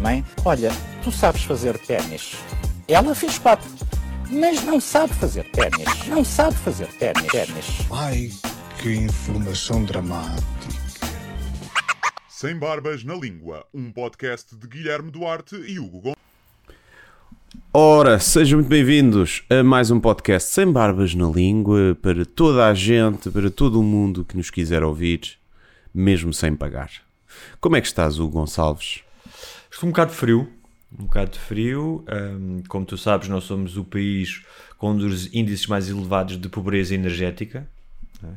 Mãe, olha, tu sabes fazer ténis. Ela fez quatro, mas não sabe fazer ténis. Não sabe fazer ténis. ténis. Ai, que informação dramática. Sem Barbas na Língua, um podcast de Guilherme Duarte e Hugo Gonçalves. Ora, sejam muito bem-vindos a mais um podcast sem barbas na língua para toda a gente, para todo o mundo que nos quiser ouvir, mesmo sem pagar. Como é que estás, Hugo Gonçalves? Estou um bocado frio, um bocado frio. hum, como tu sabes, nós somos o país com um dos índices mais elevados de pobreza energética. é?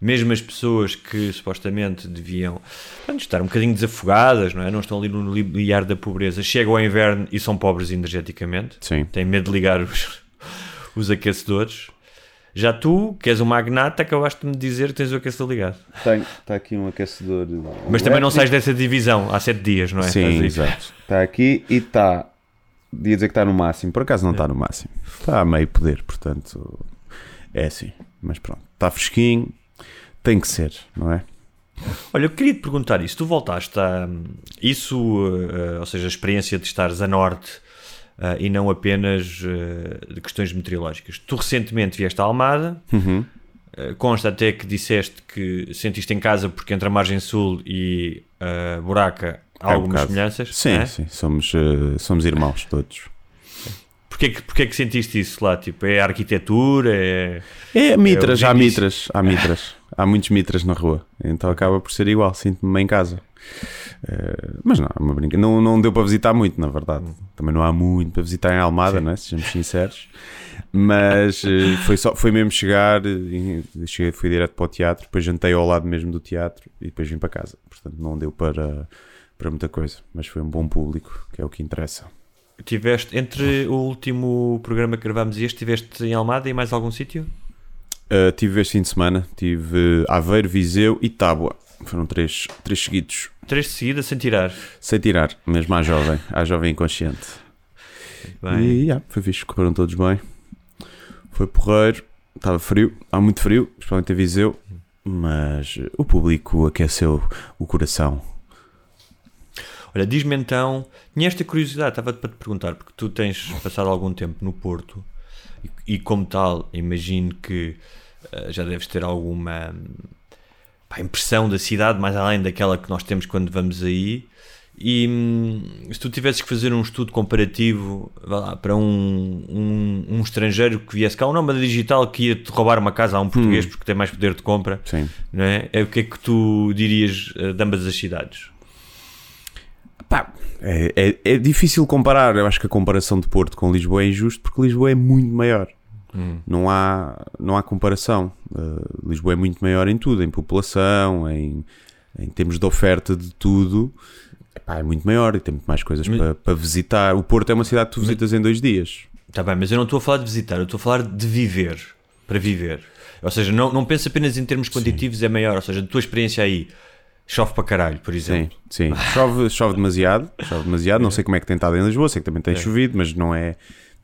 Mesmo as pessoas que supostamente deviam pronto, estar um bocadinho desafogadas, não é? Não estão ali no limiar da pobreza, chegam ao inverno e são pobres energeticamente. Sim. Têm medo de ligar os, os aquecedores. Já tu, que és um magnata, acabaste de me dizer que tens o aquecedor ligado. Tem, está aqui um aquecedor. Mas também não sais dessa divisão há sete dias, não é? Sim, exato. Está aqui e está. Ia dizer que está no máximo, por acaso não está no máximo. Está a meio poder, portanto. É assim. Mas pronto, está fresquinho, tem que ser, não é? Olha, eu queria te perguntar isso. Tu voltaste a. Isso, eh, ou seja, a experiência de estares a norte eh, e não apenas eh, de questões meteorológicas. Tu recentemente vieste à Almada, Uhum. eh, consta até que disseste que sentiste em casa porque entre a margem sul e a buraca há É um algumas bocado. semelhanças. Sim, é? sim, somos, somos irmãos todos. Porquê, que, porquê que sentiste isso lá? Tipo, é a arquitetura? É... É, mitras, É, há mitras, há mitras. Há muitos mitras na rua, então acaba por ser igual, sinto-me em casa. Eh, mas não, é uma brinca... não, não deu para visitar muito, na verdade. Também não há muito para visitar em Almada, não é? sejamos sinceros. Mas eh, foi, só, foi mesmo chegar, e cheguei, fui direto para o teatro, depois jantei ao lado mesmo do teatro e depois vim para casa. Portanto, não deu para, para muita coisa, mas foi um bom público, que é o que interessa. Tiveste, entre o último programa que gravámos e este, estiveste em Almada e mais algum sítio? Uh, tive este fim de semana, tive Aveiro, Viseu e Tábua. Foram três, três seguidos, Três de seguida sem tirar. sem tirar, mesmo à jovem, à jovem inconsciente. Bem. E yeah, foi fixe, correram todos bem. Foi porreiro, estava frio, há muito frio, principalmente a Viseu, mas o público aqueceu o coração. Olha, diz-me então, tinha esta curiosidade, estava para te perguntar, porque tu tens passado algum tempo no Porto e, e como tal, imagino que eh, já deves ter alguma hum, pá, impressão da cidade, mais além daquela que nós temos quando vamos aí. E hum, se tu tivesses que fazer um estudo comparativo lá, para um, um, um estrangeiro que viesse cá, um nómada digital que ia-te roubar uma casa a um português porque tem mais poder de compra, Sim. não é? é o que é que tu dirias eh, de ambas as cidades? Pá, é, é, é difícil comparar. Eu acho que a comparação de Porto com Lisboa é injusto porque Lisboa é muito maior. Não, há, não há comparação. Uh, Lisboa é muito maior em tudo, em população, em, em termos de oferta de tudo. Epá, é muito maior e tem muito mais coisas Mas- para, para visitar. O Porto é uma cidade que tu visitas em dois dias. Está bem, mas eu não estou a falar de visitar, eu estou a falar de viver, para viver. Ou seja, não, não pensa apenas em termos quantitativos, é maior. Ou seja, a tua experiência aí chove para caralho, por Sim, exemplo. sim. Chove, chove demasiado. Chove demasiado. Não sei como é que tem estado em Lisboa, sei que também tem chovido, mas não é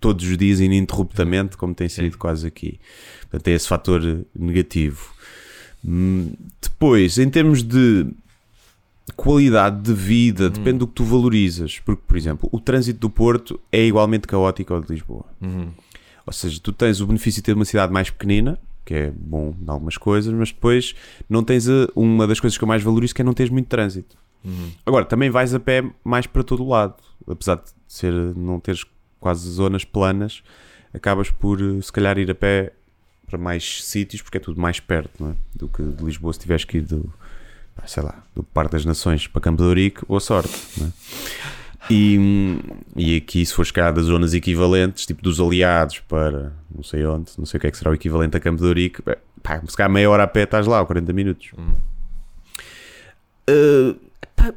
todos os dias ininterruptamente como tem sido quase aqui. Portanto, tem esse fator eh, negativo. Hum, Depois, em termos de qualidade de vida, depende do que tu valorizas. Porque, por exemplo, o trânsito do Porto é igualmente caótico ao de Lisboa. Ou seja, tu tens o benefício de ter uma cidade mais pequenina, que é bom em algumas coisas, mas depois não tens a- uma das coisas que eu mais valorizo que é não teres muito trânsito. Agora, também vais a pé mais para todo o lado, apesar de ser, não teres quase zonas planas, acabas por eh, se calhar ir a pé para mais sítios, porque é tudo mais perto não é? do que de Lisboa se tiveres que ir do, sei lá, do Parque das Nações para Campo de Ourique, boa sorte. Não é? E, hum, e aqui, se fores cá das zonas equivalentes, tipo dos aliados para não sei onde, não sei o que é que será o equivalente a Campo de Ourique, pá, se calhar meia hora a pé estás lá, ou 40 minutos. Uh, Pá,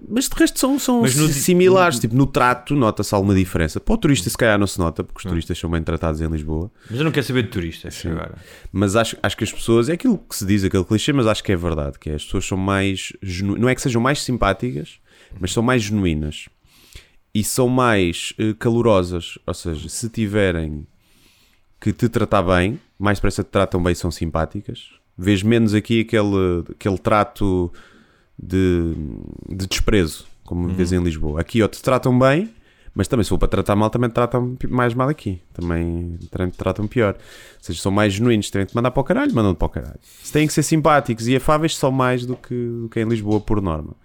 mas de resto são, são Mas no similares. Tipo, no trato nota-se alguma diferença. Para o turista, se calhar, não se nota, porque os turistas são bem tratados em Lisboa. Mas eu não quero saber de turistas agora. Mas acho, acho que as pessoas, é aquilo que se diz, aquele clichê, mas acho que é verdade, que é, as pessoas são mais, genu- não é que sejam mais simpáticas, mas são mais genuínas. E são mais eh, calorosas, ou seja, se tiverem que te tratar bem, mais depressa te tratam bem e são simpáticas. Vês menos aqui aquele, aquele trato de, de desprezo, como vês em Lisboa. Aqui ou te tratam bem, mas também se for para tratar mal, também te tratam mais mal aqui. Também, te tratam pior. Ou seja, são mais genuínos. Têm que mandar para o caralho, mandam para o caralho. Se têm que ser simpáticos e afáveis, são mais do que, do que em Lisboa, por norma.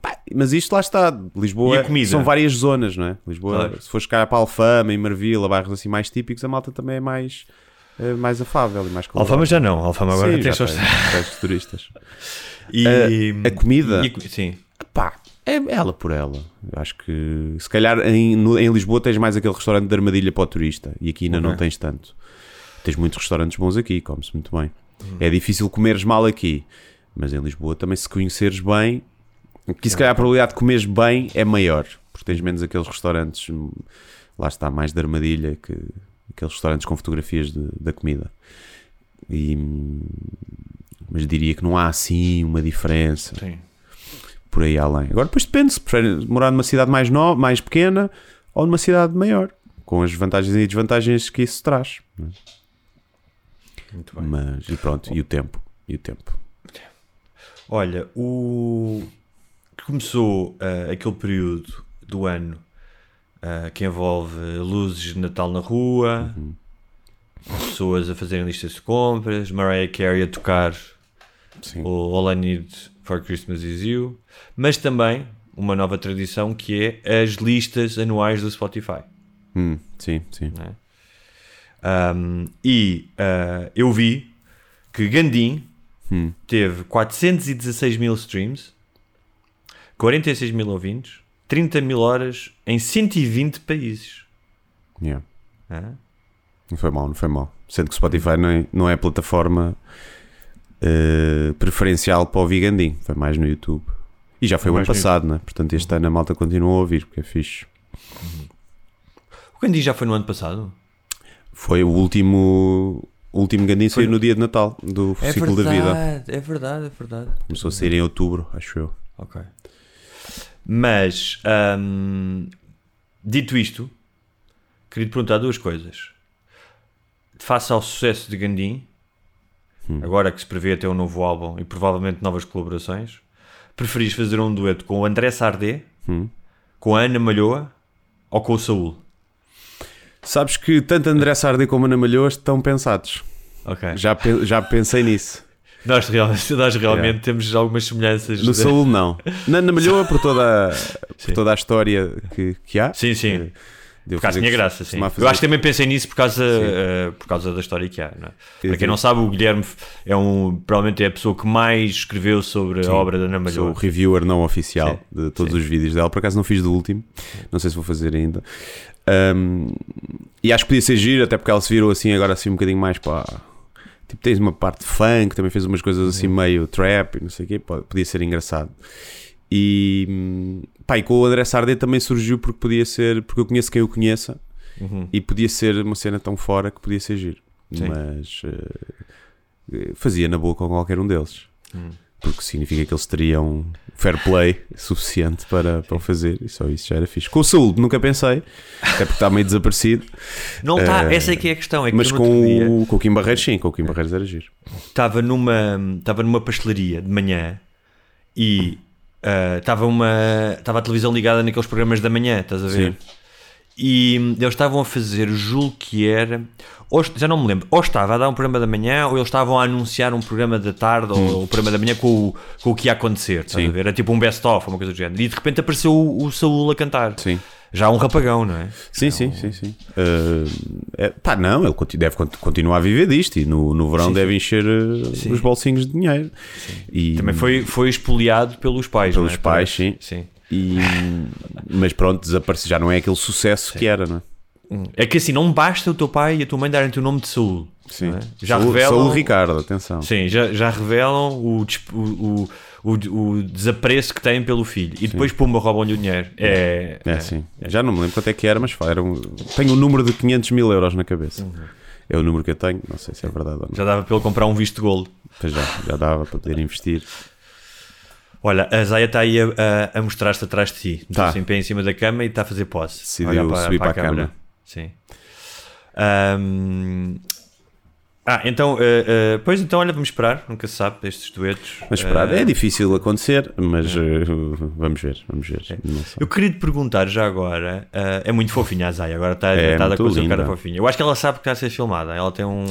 Pá, mas isto lá está. Lisboa são várias zonas, não é? Lisboa, Claro. se fores cá para Alfama e Marvila, bairros assim mais típicos, a malta também é mais, eh, mais afável e mais calorosa. Alfama já não, Alfama agora Sim, tem tem turistas. E, A- a comida? e sim. Pá, é ela por ela. Eu acho que se calhar em, no- em Lisboa tens mais aquele restaurante de armadilha para o turista e aqui ainda não Ok. tens tanto. Tens muitos restaurantes bons aqui, come-se muito bem. Uhum. É difícil comeres mal aqui, mas em Lisboa também se conheceres bem, aqui se calhar a probabilidade de comeres bem é maior, porque tens menos aqueles restaurantes, hum, lá está, mais de armadilha que aqueles restaurantes com fotografias de- da comida. E, hum, mas diria que não há assim uma diferença Sim. por aí além. Agora depois depende se preferem morar numa cidade mais, no, mais pequena ou numa cidade maior, com as vantagens e desvantagens que isso traz. é? Muito bem. Mas e pronto, e o tempo, e o tempo. Olha, o começou ah, aquele período do ano ah, que envolve luzes de Natal na rua, pessoas a fazerem listas de compras, Mariah Carey a tocar Sim. o All I Need for Christmas Is You, mas também uma nova tradição que é as listas anuais do Spotify. Hum, sim, sim. Um, e ah, eu vi que Gandim Hum. teve 416 mil streams, 46 mil ouvintes, 30 mil horas em 120 países. Yeah. Ah, Não foi mal, não foi mal. Sendo que o Spotify não é, não é plataforma eh, preferencial para ouvir Gandim, foi mais no YouTube. E já foi o ano passado, né? Portanto, este ano a malta continua a ouvir, porque é fixe. O Gandim já foi no ano passado? Foi o último, o último Gandim saiu no dia de Natal do ciclo da vida. é verdade, é verdade. Começou a sair em outubro, acho eu. Ok. Mas, hum, dito isto, queria te perguntar duas coisas. Face ao sucesso de Gandim, agora que se prevê até um novo álbum e provavelmente novas colaborações, preferis fazer um dueto com o André Sardé, Hum. com a Ana Malhoa ou com o Saúl? Sabes que tanto André Sardé como Ana Malhoas estão pensados. Ok. Já, pe- já pensei nisso. Nós realmente, nós realmente temos algumas semelhanças. No de- Saúl, não. Na Ana Malhoa, por toda, a- por toda a história que, que há. Sim, sim. Deu Por acaso tinha graça, sim. Eu acho que também pensei nisso por causa, eh, por causa da história que há. Não é? Para quem não sabe, o Guilherme é um, provavelmente é a pessoa que mais escreveu sobre a obra da Ana Sou o Malhoa. reviewer não oficial Sim, de todos sim. os vídeos dela. Por acaso não fiz do último. Não sei se vou fazer ainda. Um, e acho que podia ser giro, até porque ela se virou assim agora assim um bocadinho mais para. Tipo, tens uma parte funk, também fez umas coisas assim Uhum. meio trap e não sei o quê. Podia ser engraçado. E, hum, pá, e com o André Sardé também surgiu porque podia ser, porque eu conheço quem o conheça Uhum. e podia ser uma cena tão fora que podia ser giro. Sim. Mas eh, fazia na boa com qualquer um deles. Hum. Porque significa que eles teriam fair play suficiente para, para o fazer e só isso já era fixe. Com o Saúl nunca pensei, até porque está meio desaparecido. Não está, Eh, essa é que é a questão. É que Mas eu outro dia com o, com o Kim Barreiros, sim, com o Kim Barreiros era giro. estava numa, estava numa pastelaria de manhã e ah, estava uma estava a televisão ligada naqueles programas da manhã, estás a ver? Sim. E hum, eles estavam a fazer, julgo que era, ou, já não me lembro, ou estava a dar um programa da manhã ou eles estavam a anunciar um programa da tarde ou um programa da manhã com o, com o que ia acontecer, estás Hum. Sim. a ver? Era tipo um best-of, uma coisa do género. E de repente apareceu o, o Saúl a cantar. Sim. Já um rapagão, não é? Sim, sim, sim, sim. Eh, é, pá, não, ele deve cont- continuar a viver disto e no, no verão Sim, deve encher eh, Sim. os bolsinhos de dinheiro. E, Também foi, foi expoliado pelos pais, Pelos é? pais, sim. Sim. e- mas pronto, desapareceu. Já não é aquele sucesso que era, não é? É que assim, não basta o teu pai e a tua mãe darem-te o nome de Saúl. Sim. é? Já Saúl, revelam. Saúl Ricardo, atenção. Sim, já, já revelam o, o, o, o, o desapreço que têm pelo filho. E depois, pumba, roubam-lhe o dinheiro. É, É, sim. Já não me lembro quanto é que era, mas era um... tenho um número de 500 mil euros na cabeça. Uhum. É o número que eu tenho, não sei se é verdade ou não. Já dava para ele comprar um visto de golo. Pois já, já dava para poder investir. Olha, a Zaya está aí a, a- a mostrar-se atrás de ti. Está Tá. assim em pé em cima da cama e está a fazer posse. Decidiu para, subir para a para a câmara. cama. Sim. Ahm, Ah, então, eh, eh, pois então, olha, vamos esperar, nunca se sabe, estes duetos. Mas esperar, Eh, é difícil acontecer, mas eh, vamos ver, vamos ver. Sei. Eu queria te perguntar já agora, é muito fofinha a Zaya, agora está É, está a muito coisa um linda. cara fofinha. Eu acho que ela sabe que está a ser filmada, ela tem um.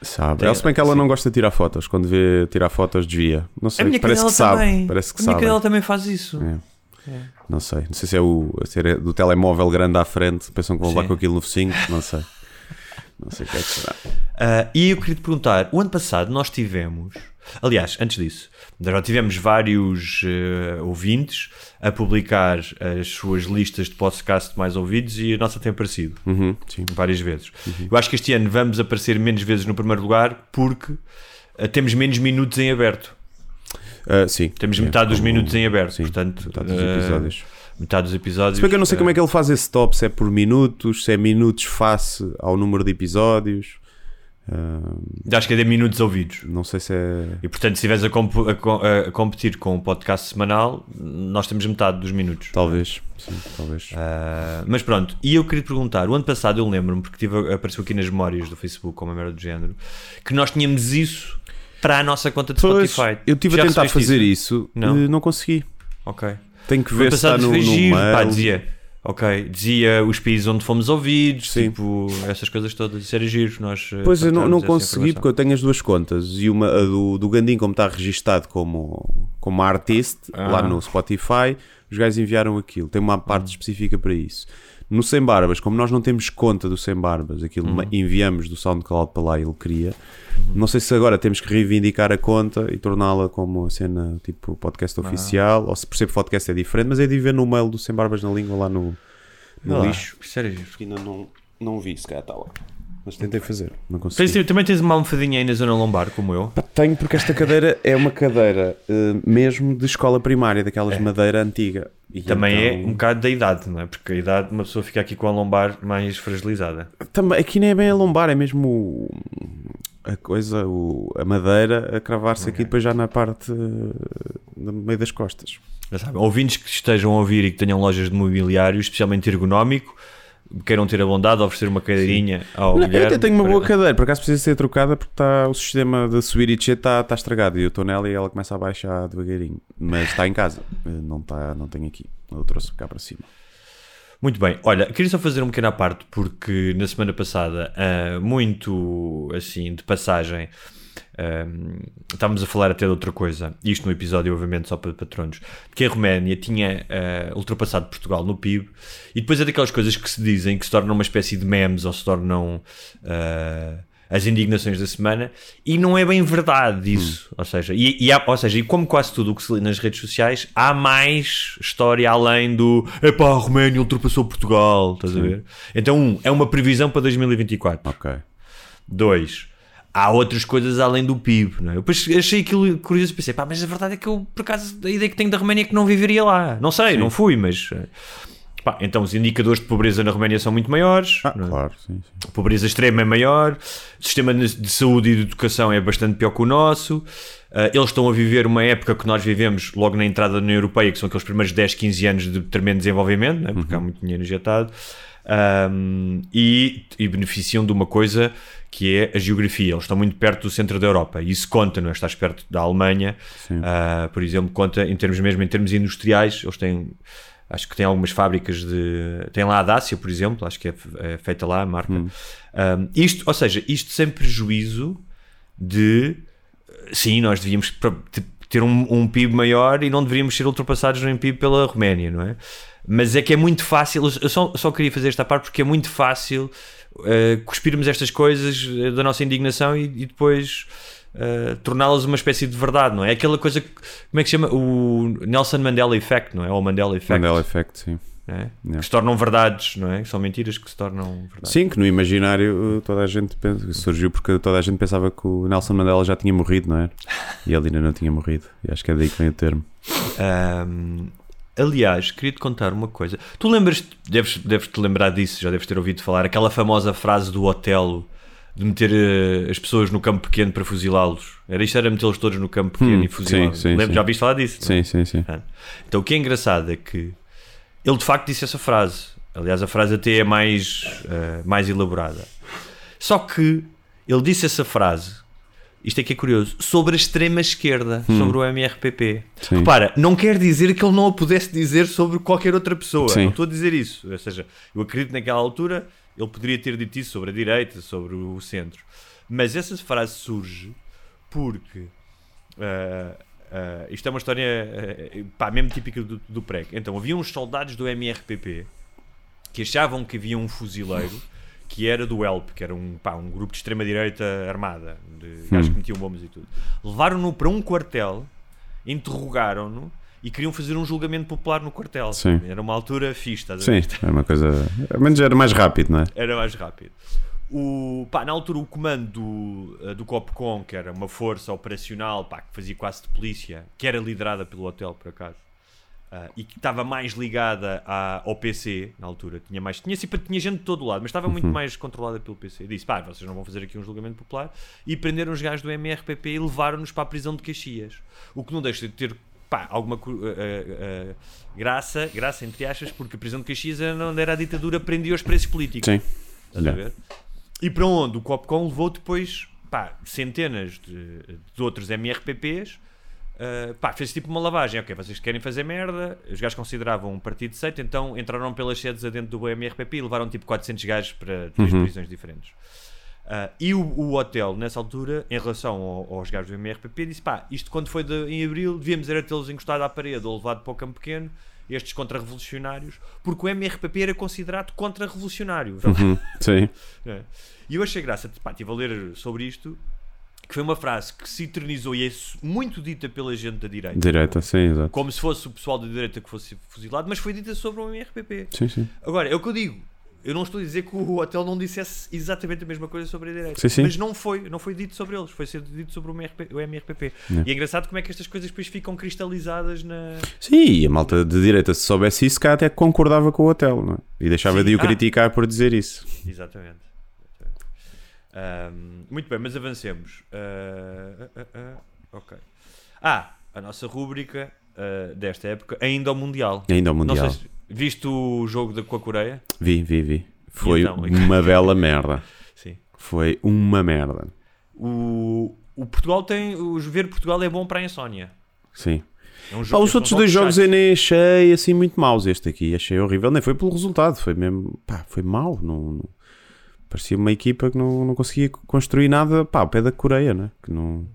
Sabe. Tem- Ela, se bem que ela sim. não gosta de tirar fotos, quando vê tirar fotos desvia. Não sei, a parece que sabe. Parece que a minha sabe. cadela também faz isso. É. Não sei. Não sei se é o se é do telemóvel grande à frente, pensam que vão levar Sim. com aquilo no focinho, não sei. Não sei o que é que será. Ah, e eu queria te perguntar: o ano passado nós tivemos, aliás, antes disso, nós já tivemos vários eh, ouvintes a publicar as suas listas de podcast mais ouvidos e a nossa tem aparecido Uhum, várias vezes. Eu acho que este ano vamos aparecer menos vezes no primeiro lugar porque ah, temos menos minutos em aberto. Ah, sim. Temos Sim, metade dos minutos em aberto, sim, portanto, metade dos episódios. Metade dos episódios. Se bem que eu não sei eh, como é que ele faz esse top, se é por minutos, se é minutos face ao número de episódios. Ah, Acho que é de minutos ouvidos. não sei se é. E portanto, se estiveres a, comp- a a competir com um podcast semanal, nós temos metade dos minutos. Talvez, sim, talvez. Ah, mas pronto, e eu queria te perguntar: o ano passado eu lembro-me, porque tive, apareceu aqui nas memórias do Facebook, como a merda do género, que nós tínhamos isso para a nossa conta de Pois, Spotify. eu estive a tentar fazer isso, Não. não, não consegui. Ok. Tenho que ver se está no, foi no pá, dizia. Ok, dizia os países onde fomos ouvidos, Sim. tipo, essas coisas todas, isso era giro, nós eh, Pois eu não, não consegui porque eu tenho as duas contas e uma a do, do Gandim como está registado como, como artist Ah. lá no Spotify os gajos enviaram aquilo, tem uma parte específica para isso no Sem Barbas, como nós não temos conta do Sem Barbas, aquilo ma- enviamos do SoundCloud para lá e ele cria. Não sei se agora temos que reivindicar a conta e torná-la como a cena tipo podcast oficial ou se por ser podcast é diferente, mas é de ver no mail do Sem Barbas na língua lá no, no lá, lixo. Isso era giro. que ainda não, não vi, se calhar está lá mas tentei fazer, não consegui Tens- também tens uma almofadinha aí na zona lombar, como eu. Pá, Tenho, porque esta cadeira é uma cadeira eh, mesmo de escola primária, daquelas de madeira antiga. E Também é então- um bocado da idade, não é? Porque a idade, uma pessoa fica aqui com a lombar mais fragilizada. Também, aqui nem é bem a lombar, é mesmo o- a coisa, o- a madeira a cravar-se aqui depois já na parte eh, no meio das costas. Já sabem, ouvintes que estejam a ouvir e que tenham lojas de mobiliário, especialmente ergonómico, queiram ter a bondade de oferecer uma cadeirinha ao Não, eu Guilherme. até tenho uma boa cadeira, por acaso precisa ser trocada porque está, o sistema de subir e descer está, está estragado e eu estou nela e ela começa a baixar devagarinho. Mas está em casa, eh, não, está, não tenho aqui. Eu trouxe cá para cima. Muito bem, olha, queria só fazer um pequeno à parte porque na semana passada, ah, muito assim, de passagem, estávamos a falar até de outra coisa, isto no episódio, obviamente, só para patronos, que a Roménia tinha ah, ultrapassado Portugal no PIB e depois é daquelas coisas que se dizem que se tornam uma espécie de memes ou se tornam. ah, as indignações da semana e não é bem verdade isso, ou seja, e, e há- ou seja, e como quase tudo o que se lê nas redes sociais, há mais história além do epá, a Roménia ultrapassou Portugal, estás a ver? Então, um, é uma previsão para 2024. Ok. Dois, há outras coisas além do PIB, não é? Eu depois achei aquilo curioso e pensei, pá, mas a verdade é que eu, por acaso, a ideia que tenho da Roménia é que não viveria lá. Não sei, não fui, mas... eh, Pá, então os indicadores de pobreza na Roménia são muito maiores. Ah, é? claro, sim, sim. A pobreza extrema é maior, o sistema de de saúde e de educação é bastante pior que o nosso. Ah, eles estão a viver uma época que nós vivemos logo na entrada da União Europeia, que são aqueles primeiros 10, 15 anos de tremendo desenvolvimento, né? porque há muito dinheiro injetado, Ahm, e, e beneficiam de uma coisa que é a geografia. Eles estão muito perto do centro da Europa, e isso conta, não é? Estás perto da Alemanha, ah, por exemplo, conta em termos mesmo em termos industriais, eles têm. Acho que tem algumas fábricas de. Tem lá a Dácia, por exemplo, acho que é, é feita lá a marca. Um, isto, ou seja, isto sem prejuízo de. Sim, nós devíamos ter um, um PIB maior e não deveríamos ser ultrapassados no PIB pela Roménia, não é? Mas é que é muito fácil. Eu só, só queria fazer esta parte porque é muito fácil uh, cuspirmos estas coisas eh, da nossa indignação e, e depois. Uh, torná-las uma espécie de verdade, não é? Aquela coisa que, como é que se chama? O Nelson Mandela Effect, não é? Ou Mandela Effect. Mandela Effect, sim. é? Yeah. que se tornam verdades, não é? São mentiras que se tornam verdades. Sim, que no imaginário toda a gente pensa, surgiu porque toda a gente pensava que o Nelson Mandela já tinha morrido, não é? E ele ainda não tinha morrido. E acho que é daí que vem o termo. Ahm, aliás, queria-te contar uma coisa. Tu lembras, deves, deves te lembrar disso, já deves ter ouvido falar, aquela famosa frase do Otelo de meter eh, as pessoas no campo pequeno para fuzilá-los. Era isto, era metê-los todos no campo pequeno Hum, e fuzilá-los. Já ouviste falar disso? Sim, sim, sim. Então o que é engraçado é que ele de facto disse essa frase. Aliás, a frase até é mais, eh, mais elaborada. Só que ele disse essa frase, isto é que é curioso, sobre a extrema esquerda, sobre o MRPP. Hum. Sim. Repara, não quer dizer que ele não a pudesse dizer sobre qualquer outra pessoa. Sim. Não estou a dizer isso. Ou seja, eu acredito que naquela altura ele poderia ter dito isso sobre a direita, sobre o centro. Mas essa frase surge porque ah, ah, isto é uma história ah, pá, mesmo típica do, do PREC. Então havia uns soldados do MRPP que achavam que havia um fuzileiro que era do ELP, que era um, pá, um grupo de extrema-direita armada, de gajos que metiam bombas e tudo. Levaram-no para um quartel, interrogaram-no e queriam fazer um julgamento popular no quartel. Sim. Era uma altura fixe, estás Sim, era uma coisa. Ao menos era mais rápido, não é? Era mais rápido. O, pá, na altura, o comando do, eh, do COPCOM, que era uma força operacional pá, que fazia quase de polícia, que era liderada pelo hotel, por acaso, ah, e que estava mais ligada à- ao PC na altura, tinha, mais, tinha, tinha gente de todo lado, mas estava muito mais controlada pelo PC. Disse: pá, vocês não vão fazer aqui um julgamento popular, e prenderam os gajos do MRPP e levaram-nos para a prisão de Caxias. O que não deixa de ter. Pá, alguma ah, ah, graça, graça entre aspas, porque a prisão de Caxias era onde era a ditadura, prendia os presos políticos. Sim. Estás a ver? E para onde o Copcom levou depois pá, centenas de, de outros MRPPs. Uh, pá, fez tipo uma lavagem. Ok, vocês querem fazer merda. Os gajos consideravam um partido de seita, então entraram pelas sedes adentro do MRPP e levaram tipo 400 gajos para três prisões diferentes. Uh, e o, o hotel, nessa altura, em relação ao- aos gajos do MRPP, disse: pá, isto quando foi de- em abril, devíamos era tê-los encostado à parede ou levado para o campo pequeno, estes contra-revolucionários, porque o MRPP era considerado contra-revolucionário. Uhum, sim. É. E eu achei graça, pá, estive a ler sobre isto, que foi uma frase que se eternizou e é muito dita pela gente da direita. Direita, sim, exato. Como se fosse o pessoal da direita que fosse fuzilado, mas foi dita sobre o MRPP. Sim, sim. Agora, é o que eu digo. Eu não estou a dizer que o hotel não dissesse exatamente a mesma coisa sobre a direita. Sim, sim. Mas não foi, não foi dito sobre eles, foi ser dito sobre o, MRP, o MRPP. E é engraçado como é que estas coisas depois ficam cristalizadas na. Sim, e a malta de direita, se soubesse isso, cá até concordava com o hotel, não é? E deixava Sim. de o Ah. criticar por dizer isso. Exatamente. Ahm, muito bem, mas avancemos. Ah, ah, ok. Ah, a nossa rúbrica desta época, ainda ao Mundial. Ainda ao Mundial. Se viste o jogo da, com a Coreia? Vi, vi, vi. Foi então? uma bela merda. Sim. Foi uma merda. O, o Portugal tem. O ver Portugal é bom para a insónia. Sim. É um Pá, os outros são dois jogos eu nem achei assim muito maus. Este aqui achei horrível. Nem foi pelo resultado, foi mesmo. Pá, foi mau. Não, não- Parecia uma equipa que não, não conseguia construir nada pá, ao pé da Coreia, né? Que não,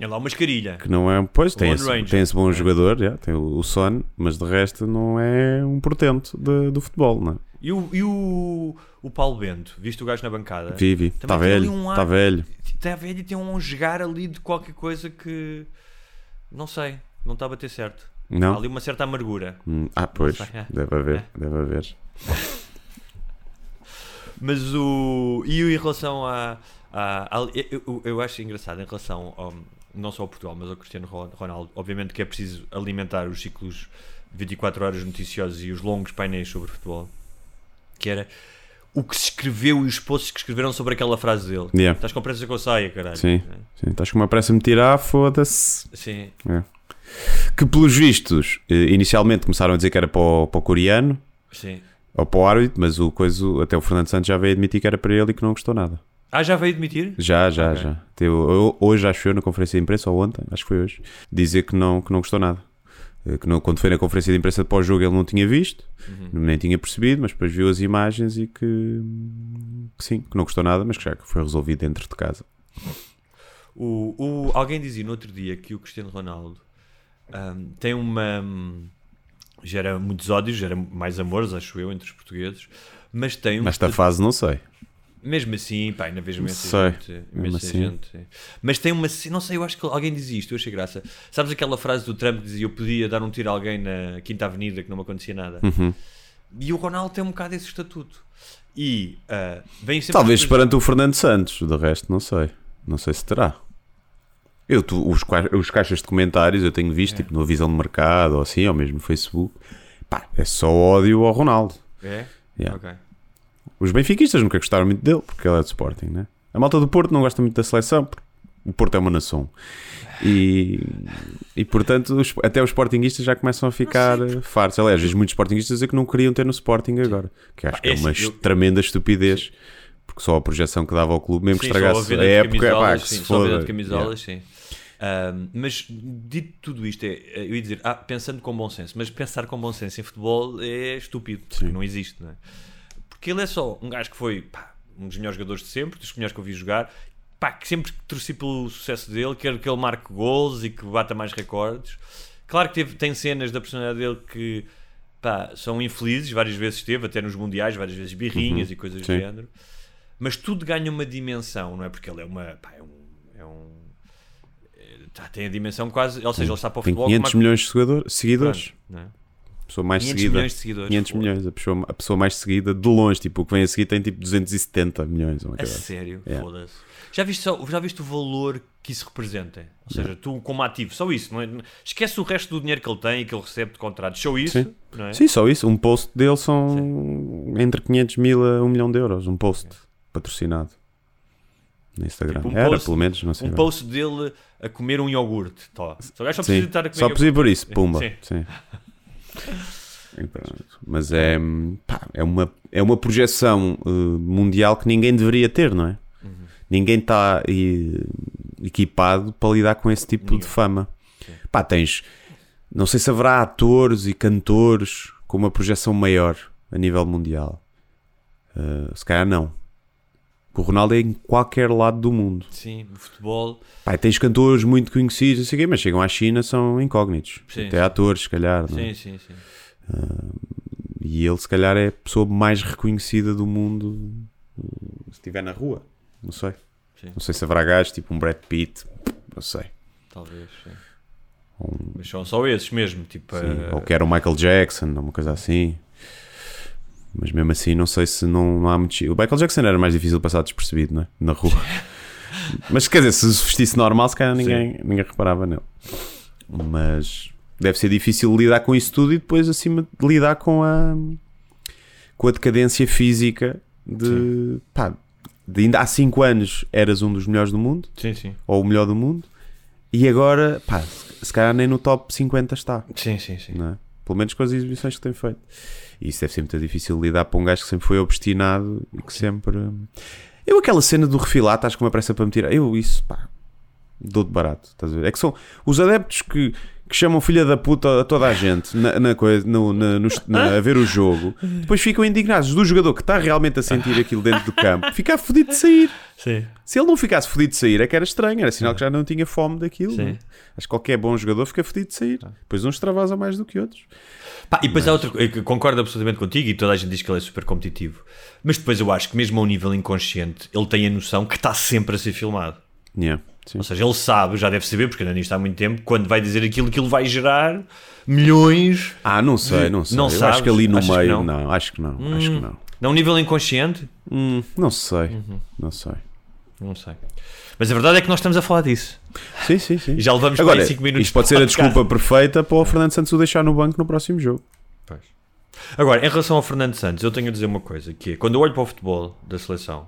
É lá uma escarilha. que não é. Pois tem esse, tem esse bom É. jogador, já, tem o, o Son, mas de resto não é um portento de- do futebol, não é? E o, e o, o Paulo Bento, viste o gajo na bancada? Também está velho, um está velho. Está velho e tem um jogar ali de qualquer coisa que. Não sei, não está a bater certo. Há Não? ali uma certa amargura. Hum, Ah, pois, deve haver, É. deve haver. Mas o. E em relação a. a- a- eu, eu- acho engraçado em relação ao, não só ao Portugal, mas ao Cristiano Ron- Ronaldo. Obviamente que é preciso alimentar os ciclos 24 horas noticiosos e os longos painéis sobre futebol. Que era o que se escreveu e os posts que escreveram sobre aquela frase dele. Yeah. Estás com pressa que eu saia, caralho. Sim. É. Sim, estás com uma pressa a me tirar, foda-se. Sim. Que pelos vistos, eh, inicialmente começaram a dizer que era para o, para o coreano Sim. Ou para o árbitro, mas o coisa, até o Fernando Santos já veio admitir que era para ele e que não gostou nada. Ah, já veio admitir? Já, já, Ok. já. Teve, hoje acho eu na conferência de imprensa, ou ontem, acho que foi hoje, dizer que não, que não gostou nada. Eh, Que não, quando foi na conferência de imprensa pós-jogo ele não tinha visto, Uhum. nem tinha percebido, mas depois viu as imagens e que, que sim, que não gostou nada, mas que já foi resolvido dentro de casa. O, o- alguém dizia no outro dia que o Cristiano Ronaldo ahm, tem uma. hum, gera muitos ódios, gera mais amores, acho eu, entre os portugueses, mas tem um. Nesta fase não sei. Mesmo assim, pá, ainda vejo imensa gente. mesmo assim. gente. Mas tem uma. Não sei, eu acho que alguém diz isto, eu achei graça. Sabes aquela frase do Trump que dizia eu podia dar um tiro a alguém na Quinta Avenida que não me acontecia nada? Uhum. E o Ronaldo tem um bocado esse estatuto. E ah, vem sempre. Talvez perante o Fernando Santos, de resto não sei. Não sei se terá. Eu, tu- os, os caixas de comentários eu tenho visto, tipo, no Visão de Mercado ou assim, ou mesmo no Facebook. Pá, é só ódio ao Ronaldo. É? Yeah. Ok. Os benfiquistas nunca gostaram muito dele, porque ele é de Sporting, né? A malta do Porto não gosta muito da seleção, porque o Porto é uma nação. E, e portanto, os- até os Sportinguistas já começam a ficar eh, fartos. Aliás, muitos Sportinguistas dizer que não queriam ter no Sporting agora. Que acho que é Esse, uma eu- tremenda estupidez. Porque só a projeção que dava ao clube, mesmo que Sim, a estragasse a de época, pá, que sim, se só a venda foda. de camisolas, sim. Ahm, mas dito tudo isto, é, eu ia dizer, ah, pensando com bom senso, mas pensar com bom senso em futebol é estúpido, porque não existe, não é? Porque ele é só um gajo que foi pá, um dos melhores jogadores de sempre, dos melhores que eu vi jogar, pá, que sempre torci pelo sucesso dele, quero que ele marque gols e que bata mais recordes. Claro que teve, tem cenas da personalidade dele que pá, são infelizes, várias vezes teve, até nos mundiais, várias vezes birrinhas e coisas do sim. género. Mas tudo ganha uma dimensão, não é? Porque ele é uma. Pá, é um. É um é, tá, tem a dimensão quase. Ou seja, ele está para o Tem futebol. 500 como a- milhões de seguidor- seguidores. Pronto, é? Pessoa mais 500 seguida. milhões de seguidores. 500 Foda. milhões. A pessoa, a pessoa mais seguida de longe. Tipo, o que vem a seguir tem tipo 270 milhões. Uma A coisa assim. sério, Yeah. foda-se. Já viste, só- já viste o valor que isso representa? Ou seja, tu como ativo, só isso. Não é? Esquece o resto do dinheiro que ele tem e que ele recebe de contratos. Só isso, Sim. não é? Sim, só isso. Um post dele são entre 500 mil a 1 milhão de euros. Um post patrocinado no Instagram. Tipo, um Era, post- pelo menos, não sei. Um bem. post dele a comer um iogurte. Tó. Só só Sim, precisa estar a comer só precisa por isso, pumba. Sim. Sim. Mas é, pá, é, uma, é uma projeção eh, mundial que ninguém deveria ter, não é? Uhum. Ninguém está eh, equipado para lidar com esse tipo de fama. Pá, tens. Não sei se haverá atores e cantores com uma projeção maior a nível mundial. Eh, se calhar não. O Ronaldo é em qualquer lado do mundo. Sim, futebol. Pá, tens cantores muito conhecidos, não sei o quê, mas chegam à China são incógnitos. Sim, Até sim. atores, se calhar. não é? Sim, sim, sim. E ele, se calhar, é a pessoa mais reconhecida do mundo uh, se estiver na rua. Não sei. Sim. Não sei se haverá gajos tipo um Brad Pitt. Não sei. Talvez, sim. Mas são só esses mesmo, tipo... Sim. eh, Ou que era o Michael Jackson, uma coisa assim. Mas mesmo assim, não sei se não, não há muito. O Michael Jackson era mais difícil de passar despercebido, não é? Na rua. Mas quer dizer, se se vestisse normal, se calhar ninguém, ninguém reparava nele. Mas deve ser difícil lidar com isso tudo e depois, acima de lidar com a, com a decadência física de. Pá, de ainda há 5 anos eras um dos melhores do mundo, Sim, sim. ou o melhor do mundo, e agora, pá, se calhar nem no top 50 está Sim, sim, sim. é? Pelo menos com as exibições que tem feito. E isso deve ser muito difícil lidar para um gajo que sempre foi obstinado e que sempre. Eu, aquela cena do refilar, estás com uma pressa para me tirar. Eu, isso, pá, dou de barato. Estás a ver? É que são os adeptos que, que chamam filha da puta a toda a gente na, na coisa, no, na, no- na- a ver o jogo, depois ficam indignados do jogador que está realmente a sentir aquilo dentro do campo, ficar fodido de sair. Sim. Se ele não ficasse fodido de sair, é que era estranho, era sinal que já não tinha fome daquilo. É? Acho que qualquer bom jogador fica fodido de sair. Depois uns extravasam mais do que outros. Pá, e depois há outra coisa, eu concordo absolutamente contigo e toda a gente diz que ele é super competitivo. Mas depois eu acho que mesmo a um nível inconsciente, ele tem a noção que está sempre a ser filmado. Yeah, sim. Ou seja, ele sabe, já deve saber, porque anda nisto há muito tempo, quando vai dizer aquilo que ele vai gerar milhões. Ah, não sei, não sei. Não eu sabes? acho que ali no Achas meio, não? não? acho que não, acho que não. Num nível inconsciente, Hum, não sei, Uhum. não sei. não sei. Mas a verdade é que nós estamos a falar disso. Sim, sim, sim. E já levamos Agora, para 5 minutos. isto pode de ser a desculpa perfeita para o Fernando Santos o deixar no banco no próximo jogo. Pois. Agora, em relação ao Fernando Santos, eu tenho a dizer uma coisa, que é, quando eu olho para o futebol da seleção,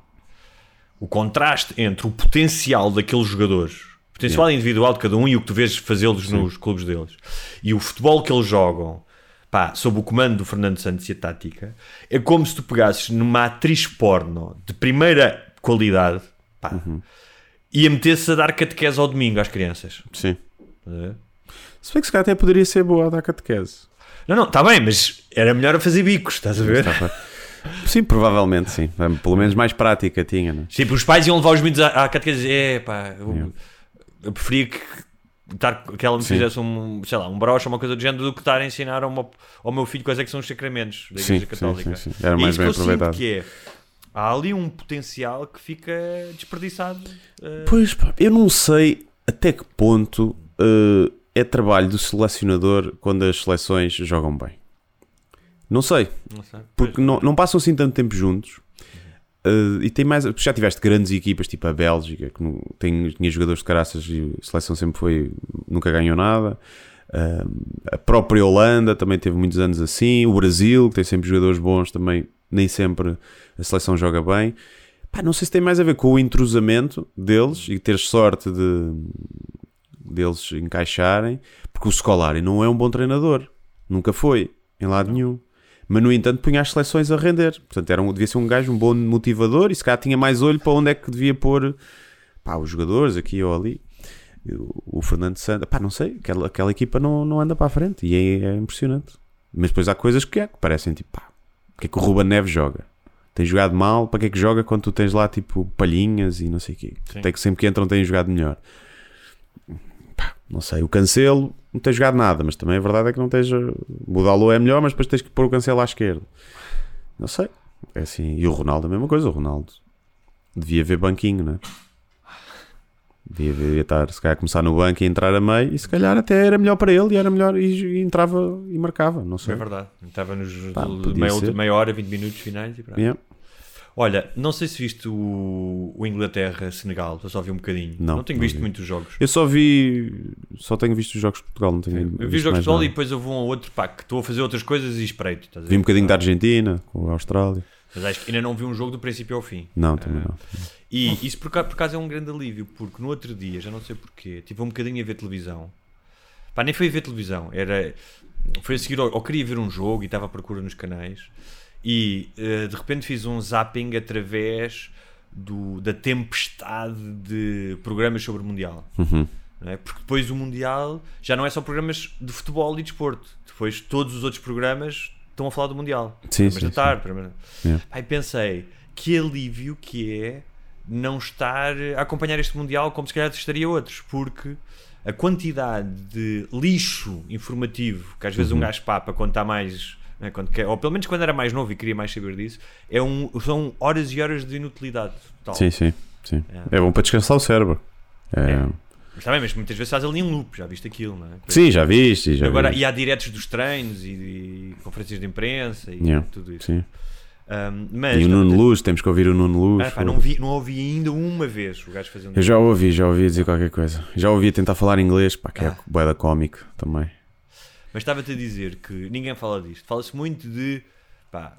o contraste entre o potencial daqueles jogadores, o potencial individual de cada um e o que tu vês fazê-los nos clubes deles, e o futebol que eles jogam, pá, sob o comando do Fernando Santos e a tática, é como se tu pegasses numa atriz porno de primeira qualidade, pá, e a metesse a dar catequese ao domingo às crianças. Sim. Ver? Se bem que se calhar até poderia ser boa a dar catequese. Não, não, está bem, mas era melhor a fazer bicos, estás a ver? Sim, provavelmente sim. Pelo menos mais prática tinha, não é? Tipo, os pais iam levar os miúdos à, à catequese e dizer, é pá, eu, eu preferia que, estar, que ela me Sim. fizesse um, sei lá, um broche ou uma coisa do género do que estar a ensinar ao meu, ao meu filho quais é que são os sacramentos da Sim, Igreja sim, Católica. sim, sim. Era mais bem aproveitado. que é, Há ali um potencial que fica desperdiçado. eh, Pois pá, eu não sei até que ponto eh, é trabalho do selecionador quando as seleções jogam bem. Não sei, não sei. porque não, não passam assim tanto tempo juntos. Eh, e tem mais. Já tiveste grandes equipas, tipo a Bélgica, que não, tem, tinha jogadores de caraças e a seleção sempre foi. nunca ganhou nada. Eh, a própria Holanda também teve muitos anos assim. O Brasil, que tem sempre jogadores bons, também nem sempre a seleção joga bem. Pá, não sei se tem mais a ver com o entrosamento deles e ter sorte de deles encaixarem, porque o Scolari não é um bom treinador, nunca foi, em lado nenhum. Mas no entanto punha as seleções a render. Portanto, era um, devia ser um gajo, um bom motivador e se calhar tinha mais olho para onde é que devia pôr pá, os jogadores aqui ou ali. O, o Fernando Santos, pá, não sei, aquela, aquela equipa não, não anda para a frente e é, é impressionante. Mas depois há coisas que, é, que parecem tipo, pá, porque é que o Ruben Neves joga? Tem jogado mal, para que é que joga quando tu tens lá tipo palhinhas e não sei o quê? Sim. Até que sempre que entram têm jogado melhor. Pá, não sei, o Cancelo não tem jogado nada, mas também a verdade é que não tens. O Dalot é melhor, mas depois tens que pôr o Cancelo à esquerda. Não sei. É assim. E o Ronaldo a mesma coisa. O Ronaldo devia ver banquinho, né? Devia, devia estar, se calhar, começar no banco e entrar a meio, e se calhar até era melhor para ele e era melhor e, e entrava e marcava. Não sei. É verdade. Estava nos podia meia, meia hora, 20 minutos finais e pronto. Yeah. Olha, não sei se viste o, o Inglaterra-Senegal, eu só vi um bocadinho. Não, tenho não visto vi. muitos jogos. Eu só vi. Só tenho visto os jogos de Portugal, não tenho Eu vi os jogos de futebol e depois houve um ou outro pá, que estou a fazer outras coisas e espreito. a? Vi um bocadinho da Argentina, com a Austrália. Mas acho que ainda não vi um jogo do princípio ao fim. Não, também não. E isso por, por acaso é um grande alívio, porque no outro dia, já não sei porquê, tive um bocadinho a ver televisão. Pá, nem foi a ver televisão, era. Foi a seguir, ou, ou queria ver um jogo e estava à procura nos canais. E eh, de repente fiz um zapping através do, da tempestade de programas sobre o Mundial. Uhum. é? Porque depois o Mundial já não é só programas de futebol e desporto. Depois todos os outros programas estão a falar do Mundial. Sim, sim, da sim. tarde. programas- Yeah. Aí pensei, que alívio que é não estar a acompanhar este Mundial como se calhar estaria outros, porque a quantidade de lixo informativo que às vezes Uhum. um gajo papa quando está mais. Né, quando quer- ou pelo menos quando era mais novo e queria mais saber disso, é um, são horas e horas de inutilidade total. Sim, sim, sim. É. É bom para descansar o cérebro. É. É. Mas, bem, mas muitas vezes estás ali em loop, já viste aquilo, não é? Sim, já viste. Já Agora, viste. e há diretos dos treinos e, e conferências de imprensa e Yeah, tudo isso. Sim. Um, mas E o Nuno Luz, temos que ouvir o Nuno Luz. Ah, pá, não, vi, não ouvi ainda uma vez o gajo fazer um Eu já ouvi, já ouvi dizer qualquer coisa. Já ouvi tentar falar inglês, pá, que é Ah. boeda cómico também. Mas estava-te a dizer que ninguém fala disto. Fala-se muito de pá,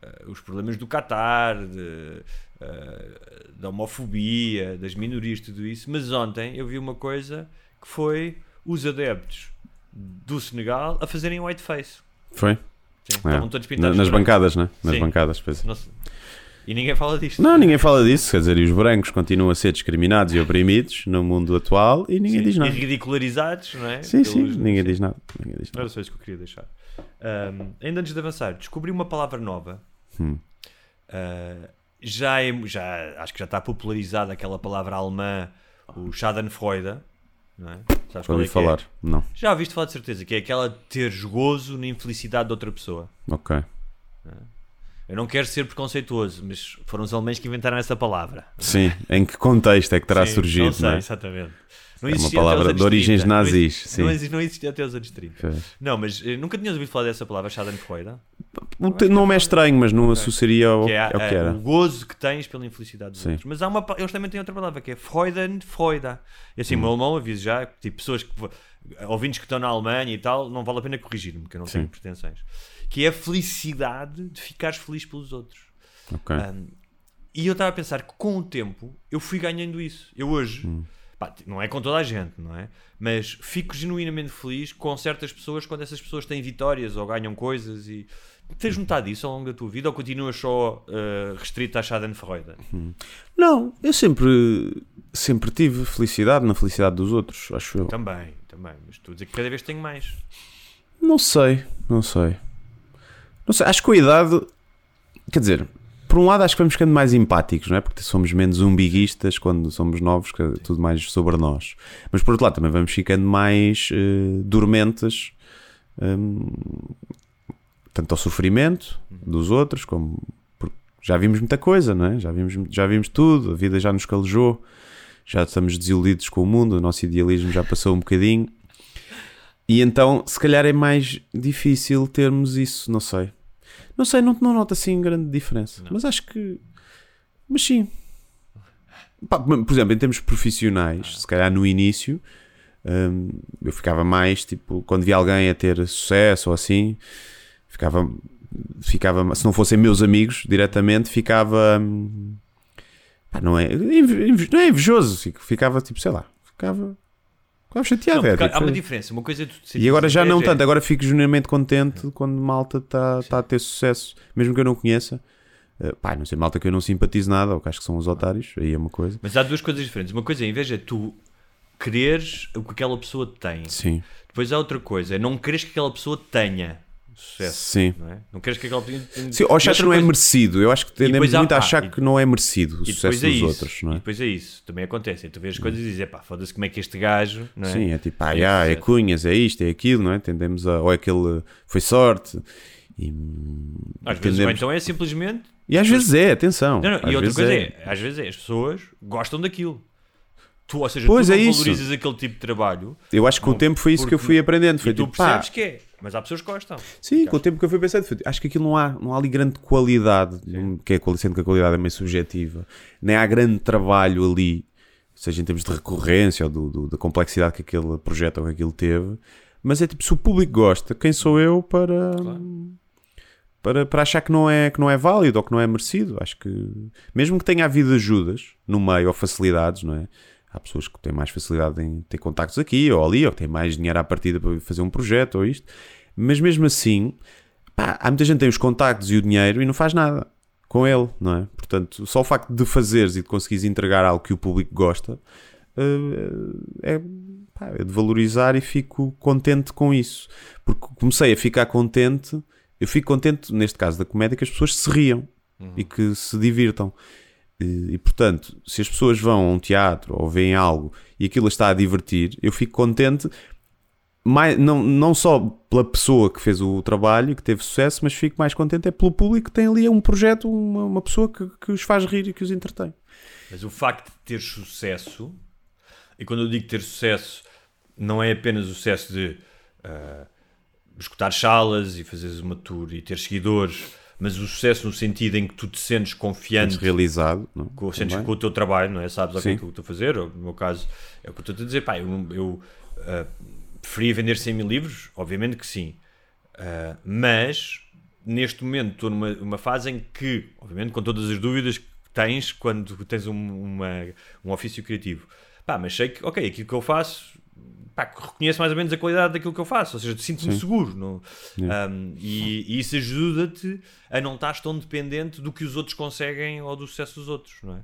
eh, os problemas do Qatar, de, eh, da homofobia, das minorias, tudo isso. Mas ontem eu vi uma coisa que foi os adeptos do Senegal a fazerem whiteface. Foi? Sim, É. estavam todos pintados. nas de branco. bancadas, né? Nas Sim. bancadas, pois. é. E ninguém fala disto. Não, ninguém fala disso. Quer dizer, e os brancos continuam a ser discriminados e oprimidos no mundo atual e ninguém Sim, diz nada. E ridicularizados, não é? Sim, sim, Pelos- ninguém sim. diz nada. Ninguém diz nada. era só isso que eu queria deixar. Ahm, ainda antes de avançar, descobri uma palavra nova. Hum. Ah, já, é, já acho que já está popularizada aquela palavra alemã, o Schadenfreude. Não é? Sabes Ouvi é é? falar. Não. Já ouviste falar de certeza, que é aquela de ter gozo na infelicidade de outra pessoa. Ok. Eu não quero ser preconceituoso, mas foram os alemães que inventaram essa palavra. Sim, em que contexto é que terá Sim, surgido, não sei, não é? exatamente. Não É uma palavra de origens 30. Não nazis, exi- sim. Não, exi- não existia até os anos 30. Pois. Não, mas eh, nunca tinhas ouvido falar dessa palavra, Schadenfreude? O te- nome é estranho, mas não associaria ao, que é, ao que era. o gozo que tens pela infelicidade dos Sim. outros. Mas há uma, eles também têm outra palavra que é Freudenfreude. E assim, o Hum. meu alemão aviso já, tipo, pessoas que ouvintes que estão na Alemanha e tal, não vale a pena corrigir-me, porque eu não tenho Sim. pretensões. Que é a felicidade de ficares feliz pelos outros. Ok. Um, e eu estava a pensar que com o tempo eu fui ganhando isso. Eu hoje, Hum. pá, não é com toda a gente, não é? Mas fico genuinamente feliz com certas pessoas quando essas pessoas têm vitórias ou ganham coisas e. Tens notado isso ao longo da tua vida ou continuas só uh, restrito à Schadenfreude? Não, eu sempre, sempre tive felicidade na felicidade dos outros, acho eu. Também, também. Mas estou a dizer que cada vez tenho mais. Não sei, não sei. Não sei, acho que a idade, quer dizer, por um lado acho que vamos ficando mais empáticos, não é? Porque somos menos umbiguistas quando somos novos, que é tudo mais sobre nós. Mas por outro lado também vamos ficando mais eh, dormentes, hum, tanto ao sofrimento dos outros, como já vimos muita coisa, não é? Já vimos, já vimos tudo, a vida já nos calejou, já estamos desiludidos com o mundo, o nosso idealismo já passou um bocadinho. E então, se calhar é mais difícil termos isso, não sei. Não sei, não, não noto assim grande diferença. Mas acho que. Mas sim. Pá, por exemplo, em termos profissionais, se calhar no início, hum, eu ficava mais tipo, quando via alguém a ter sucesso ou assim, ficava. ficava se não fossem meus amigos diretamente, ficava. hum, pá, não, é, não é invejoso, ficava tipo, sei lá, ficava. Ficava chateado. Não, é, há uma diferença. Uma coisa é e agora já não inveja, tanto, agora fico genuinamente contente quando malta está tá a ter sucesso, mesmo que eu não conheça. Uh, pá, não sei, malta que eu não simpatizo nada, ou que acho que são os otários, aí é uma coisa. Mas há duas coisas diferentes. Uma coisa é a inveja é tu quereres o que aquela pessoa tem. Sim, Depois há outra coisa, é não queres que aquela pessoa tenha sucesso. sim. Não, é? não queres que aquela. Sim, ou achas que não é merecido. Eu acho que tendemos há- muito a ah, achar e- que não é merecido o E sucesso é dos isso. outros, não E é? depois é isso. Também acontece. E tu vês as coisas e dizes, pá, foda-se como é que este gajo. Não é? Sim, é tipo, ah, já, é cunhas, é isto, é aquilo, não é? Tendemos a. Ou é aquele. Foi sorte. E, Às vezes, ou então é simplesmente. e às vezes é, atenção. Não, não, e outra coisa é. às vezes é, as pessoas gostam daquilo. Tu, ou seja, Pois tu é não isso. valorizas aquele tipo de trabalho Eu acho que com o tempo foi isso que eu fui aprendendo. Foi e tu tipo, pá, percebes que é. Mas há pessoas que gostam. Sim, com o tempo que eu fui pensando, acho que aquilo não há, não há ali grande qualidade, não- que é sendo que a qualidade é meio subjetiva, nem há grande trabalho ali, seja em termos de recorrência ou do, do- da complexidade que aquele projeto ou que aquilo teve, mas é tipo, se o público gosta, quem sou eu para, para, para achar que não, é, que não é válido ou que não é merecido? Acho que, mesmo que tenha havido ajudas no meio ou facilidades, não é? Há pessoas que têm mais facilidade em ter contactos aqui ou ali, ou que têm mais dinheiro à partida para fazer um projeto ou isto. Mas mesmo assim, pá, há muita gente que tem os contactos e o dinheiro e não faz nada com ele, não é? Portanto, só o facto de fazeres e de conseguires entregar algo que o público gosta eh, é, pá, é de valorizar e fico contente com isso. Porque comecei a ficar contente, eu fico contente, neste caso da comédia, que as pessoas se riam e que se divirtam. E, portanto, se as pessoas vão a um teatro ou veem algo e aquilo está a divertir, eu fico contente mais, não, não só pela pessoa que fez o trabalho e que teve sucesso, mas fico mais contente é pelo público que tem ali um projeto, uma, uma pessoa que, que os faz rir e que os entretém. Mas o facto de ter sucesso, e quando eu digo ter sucesso, não é apenas o sucesso de ah, escutar salas e fazeres uma tour e ter seguidores, mas o sucesso no sentido em que tu te sentes confiante Sentes realizado. Não? com, sentes com o teu trabalho, não é? Sabes aquilo Sim. que eu estou a fazer, ou, no meu caso é o que eu estou a dizer, pá, eu, eu ah, preferia vender 100 mil livros, obviamente que sim, Ah, mas neste momento estou numa uma fase em que, obviamente com todas as dúvidas que tens quando tens um, uma, um ofício criativo, pá, mas sei que, ok, aquilo que eu faço, pá, reconheço mais ou menos a qualidade daquilo que eu faço, ou seja, sinto-me seguro, não? Um, e, e isso ajuda-te a não estás tão dependente do que os outros conseguem ou do sucesso dos outros, não é?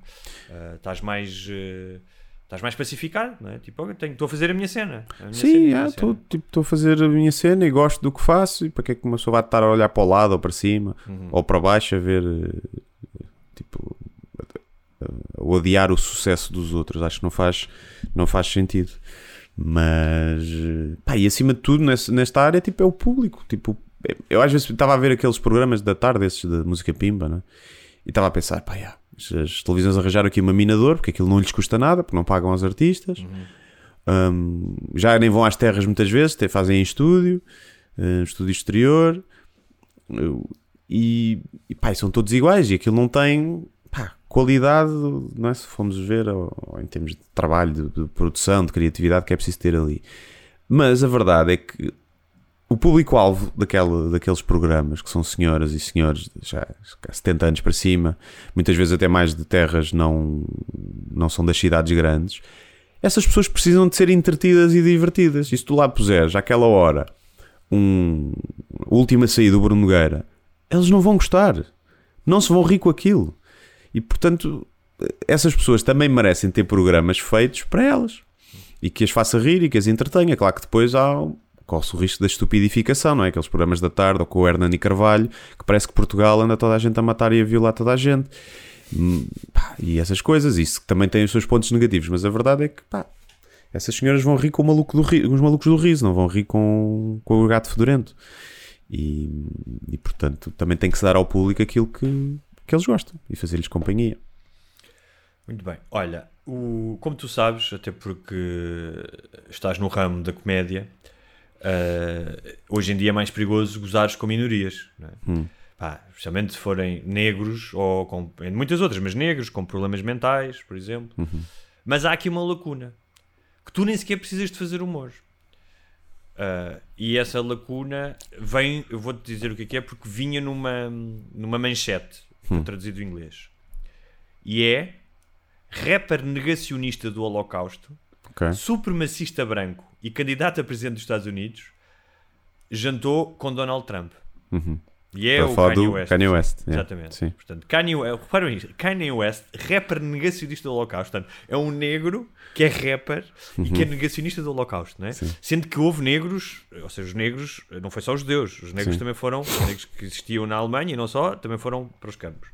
Ah, estás mais. eh, Estás mais pacificado, não é? Tipo, tenho- estou a fazer a minha cena. a minha Sim, cena. estou tipo, a fazer a minha cena e gosto do que faço. E para que é que uma pessoa vai estar a olhar para o lado ou para cima Uhum. ou para baixo a ver eh, tipo a- a odiar o sucesso dos outros? Acho que não faz, não faz sentido. Mas pá, e acima de tudo, nessa- nesta área, tipo, é o público. Tipo, é- eu às vezes estava a ver aqueles programas da tarde, esses de música pimba, né? e estava a pensar, pá, já, as- televisões arranjaram aqui uma minador, porque aquilo não lhes custa nada, porque não pagam aos artistas. Um, já nem vão às terras muitas vezes, te- fazem em estúdio, eh, estúdio exterior, Eu- e, e pá, são todos iguais, e aquilo não tem qualidade, não é? Se formos ver, ou, ou em termos de trabalho, de, de produção, de criatividade que é preciso ter ali. Mas a verdade é que o público-alvo daquela, daqueles programas, que são senhoras e senhores já há 70 anos para cima, muitas vezes até mais de terras não, não são das cidades grandes, essas pessoas precisam de ser entretidas e divertidas. E se tu lá puseres àquela hora um última saída do Bruno Nogueira, eles não vão gostar. Não se vão rir com aquilo. E portanto, essas pessoas também merecem ter programas feitos para elas e que as faça rir e que as entretenha. Claro que depois há corre-se o risco da estupidificação, não é? Aqueles programas da tarde ou com o Hernani Carvalho que parece que Portugal anda toda a gente a matar e a violar toda a gente. Hum, e essas coisas, isso também tem os seus pontos negativos, mas a verdade é que pá, essas senhoras vão rir com, o maluco do ri, os malucos do riso, não vão rir com, com o gato fedorento. E, e, portanto também tem que se dar ao público aquilo que, que eles gostam e fazer-lhes companhia. Muito bem. Olha, o, como tu sabes, até porque estás no ramo da comédia, uh, hoje em dia é mais perigoso gozares com minorias. Não é? Hum. Pá, especialmente se forem negros ou com muitas outras, mas negros com problemas mentais, por exemplo. Uhum. Mas há aqui uma lacuna que tu nem sequer precisas de fazer humor. Uh, e essa lacuna vem, eu vou-te dizer o que é que é, porque vinha numa, numa manchete, Hum. traduzido do inglês. E é rapper negacionista do Holocausto, Ok? supremacista branco e candidato a presidente dos Estados Unidos, jantou com Donald Trump. Uhum. E é Para o falar Kanye do West. Kanye West, yeah. Exatamente. Sim. Portanto, Kanye, reparem isto, Kanye West, rapper negacionista do Holocausto. Portanto, é um negro que é rapper e que é negacionista do Holocausto, não é? Uhum. Sim. Sendo que houve negros, ou seja, os negros, não foi só os judeus, os negros Sim. também foram, os negros que existiam na Alemanha e não só, também foram para os campos.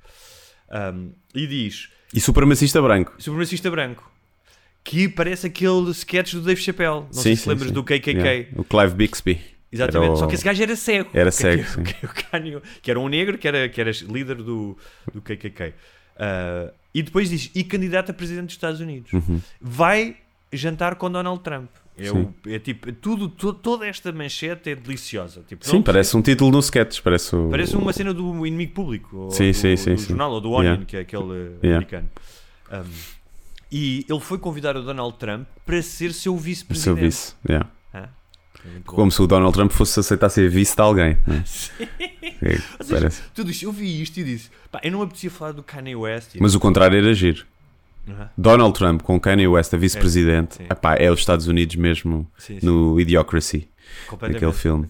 Um, e diz, E supremacista branco. supremacista branco, que parece aquele sketch do Dave Chappelle. Não sei sim, se sim, lembras sim. do KKK. Yeah. O Clive Bixby. Exatamente, o- só que esse gajo era cego. Era cego, que- que- o Kanye- que era um negro que era, que era líder do, do KKK. Ah, e depois diz: e candidato a presidente dos Estados Unidos. Vai jantar com Donald Trump. É, Uhum. O- é tipo, tudo, to- toda esta manchete é deliciosa. Tipo, Sim, parece um título no sketch. Parece, o... Parece uma cena do inimigo público, Sim, do, sim, sim, do jornal, ou do Onion, Yeah. que é aquele eh, Yeah. americano. Um, e ele foi convidar o Donald Trump para ser seu vice-presidente. seu vice. Yeah. Ah. Como se o Donald Trump fosse aceitar ser vice de alguém. né? É, parece. tudo isto, eu vi isto e disse, pá, eu não apetecia falar do Kanye West. Mas o contrário era giro. Aham. Donald Trump com Kanye West a vice-presidente. sim. Epá, é os Estados Unidos mesmo Sim, sim. no Idiocracy. Aquele filme.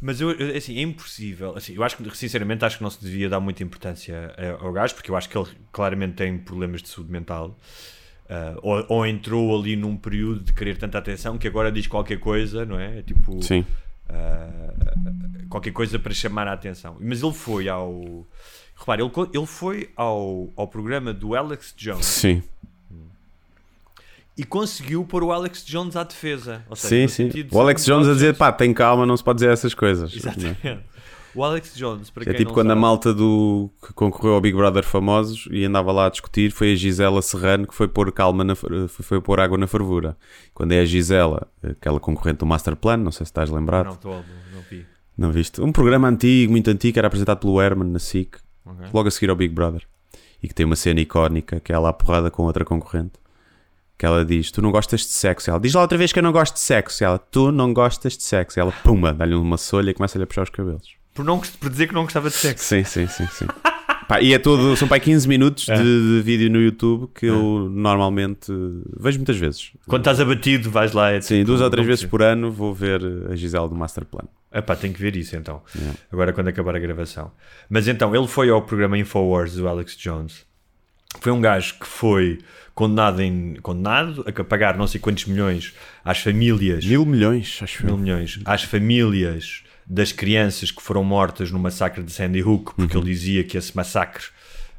Mas eu, eu, assim, é impossível. Assim, eu acho que, sinceramente, acho que não se devia dar muita importância ao gajo, porque eu acho que ele claramente tem problemas de saúde mental. Ah, ou, ou entrou ali num período de querer tanta atenção que agora diz qualquer coisa, não é? Tipo, Sim. ah, qualquer coisa para chamar a atenção. Mas ele foi ao. Repare, ele, ele foi ao, ao programa do Alex Jones Sim. e conseguiu pôr o Alex Jones à defesa. Seja, Sim, sim. O Alex Jones a dizer, pá, tem calma, não se pode dizer essas coisas. Exatamente. O Alex Jones, para É quem tipo não quando a sabe, malta do que concorreu ao Big Brother famosos e andava lá a discutir, foi a Gisela Serrano que foi pôr calma na, foi, pôr água na fervura. Quando é a Gisela, aquela concorrente do Master Plan, não sei se estás lembrado, Não, não, estou, não vi. viste? Um programa antigo, muito antigo, era apresentado pelo Herman na SIC, Ok. logo a seguir ao Big Brother. E que tem uma cena icónica que é ela à porrada com outra concorrente. Que ela diz: Tu não gostas de sexo? Ela diz lá outra vez que eu não gosto de sexo. Ela: Tu não gostas de sexo. E ela, pumba, dá-lhe uma solha e começa-lhe a puxar os cabelos. Por, não, por dizer que não gostava de sexo. Sim, sim, sim, sim. Pá, e é todo, são pá, 15 minutos É. de, de vídeo no YouTube que eu normalmente vejo muitas vezes. Quando estás abatido, vais lá. É Sim, tipo, duas ou três vezes por ano vou ver a Gisele do Master Plan. Epá, tenho que ver isso então. Yeah. Agora quando acabar a gravação. Mas então, ele foi ao programa Infowars do Alex Jones. Foi um gajo que foi condenado, em, condenado a pagar não sei quantos milhões às famílias. Mil milhões, acho mil milhões às famílias das crianças que foram mortas no massacre de Sandy Hook, porque Uhum. ele dizia que esse massacre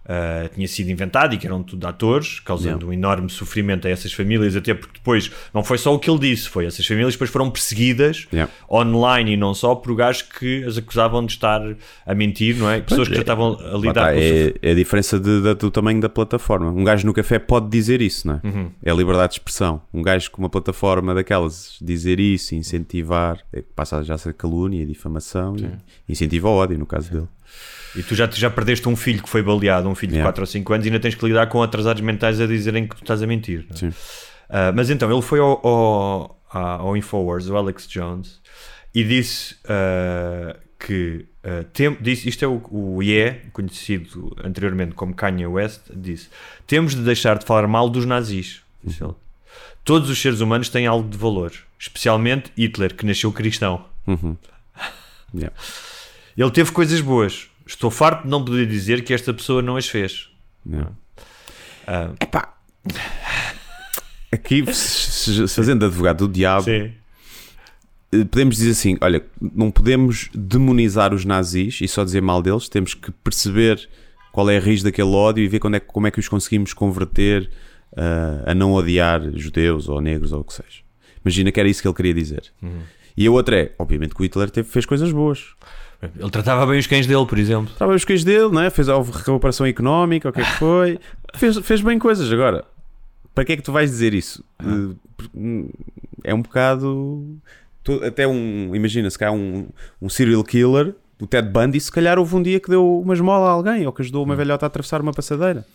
ah, tinha sido inventado e que eram tudo atores, causando um enorme sofrimento a essas famílias, até porque depois não foi só o que ele disse, foi essas famílias depois foram perseguidas Yeah. online e não só por gajos que as acusavam de estar a mentir, não é? Pessoas que já estavam a lidar está, com o é, é a diferença de- da- do tamanho da plataforma. Um gajo no café pode dizer isso, não é? Uhum. É a liberdade de expressão. Um gajo com uma plataforma daquelas, dizer isso, incentivar, é passa já a ser calúnia, difamação e incentiva ao ódio, no caso dele. E tu já, tu já perdeste um filho que foi baleado, um filho de Yeah. 4 ou 5 anos, e ainda tens que lidar com atrasados mentais a dizerem que tu estás a mentir. é? Sim. Ah, mas então, ele foi ao, ao, ao Infowars, o Alex Jones, e disse ah, que. ah, tem, disse, isto é o, o Ye, conhecido anteriormente como Kanye West, disse: Temos de deixar de falar mal dos nazis. Disse ele. Todos os seres humanos têm algo de valor, especialmente Hitler, que nasceu cristão. Yeah. Ele teve coisas boas. Estou farto de não poder dizer que esta pessoa não as fez. Ah, Epá. Aqui, se- se- fazendo advogado do diabo, sim. eh, podemos dizer assim: olha, não podemos demonizar os nazis e só dizer mal deles, temos que perceber qual é a raiz daquele ódio e ver quando é, como é que os conseguimos converter ah, a não odiar judeus ou negros ou o que seja. Imagina que era isso que ele queria dizer. E a outra é: obviamente que o Hitler teve, fez coisas boas. Ele tratava bem os cães dele, por exemplo. Estava os cães dele, não é? fez a recuperação económica, o que é que foi. fez, fez bem coisas. Agora, para que é que tu vais dizer isso? Uh, É um bocado. até um. Imagina, se calhar um, um serial killer, o Ted Bundy, se calhar houve um dia que deu uma esmola a alguém ou que ajudou uma velhota a atravessar uma passadeira.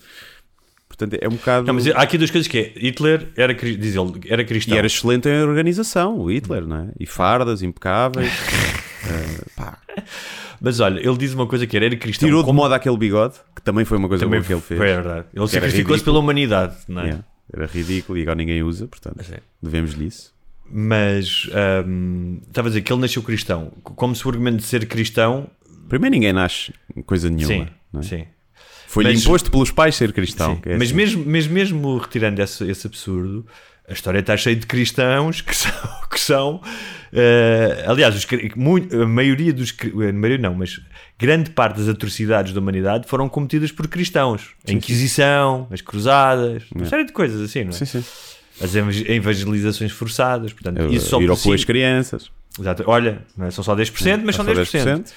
Portanto, é um bocado. Não, mas há aqui duas coisas que é, Hitler era, diz ele, era cristão. E era excelente em organização, o Hitler, não é? E fardas impecáveis. Uh, pá. Mas olha, ele diz uma coisa que era, era cristão. Tirou de como- moda aquele bigode, que também foi uma coisa também boa que ele fez. Foi é verdade. Ele sacrificou-se pela humanidade, não é? Yeah, Era ridículo e agora ninguém usa, portanto, Sim. devemos-lhe isso. Mas hum, estava a dizer que ele nasceu cristão. Como se o argumento de ser cristão. Primeiro, ninguém nasce coisa nenhuma. Sim, é? sim. Foi-lhe imposto pelos pais ser cristão. É mas, assim. mesmo, mas mesmo retirando esse, esse absurdo, a história está cheia de cristãos que são. Que são eh, aliás, os a maioria dos. A maioria não, mas grande parte das atrocidades da humanidade foram cometidas por cristãos. A Inquisição, as Cruzadas, uma série de coisas assim, não é? Sim, sim. As evang- evangelizações forçadas. Portanto, isso só Ir ao si- crianças. Exato. Olha, não é? são só 10%, mas são Só 10%.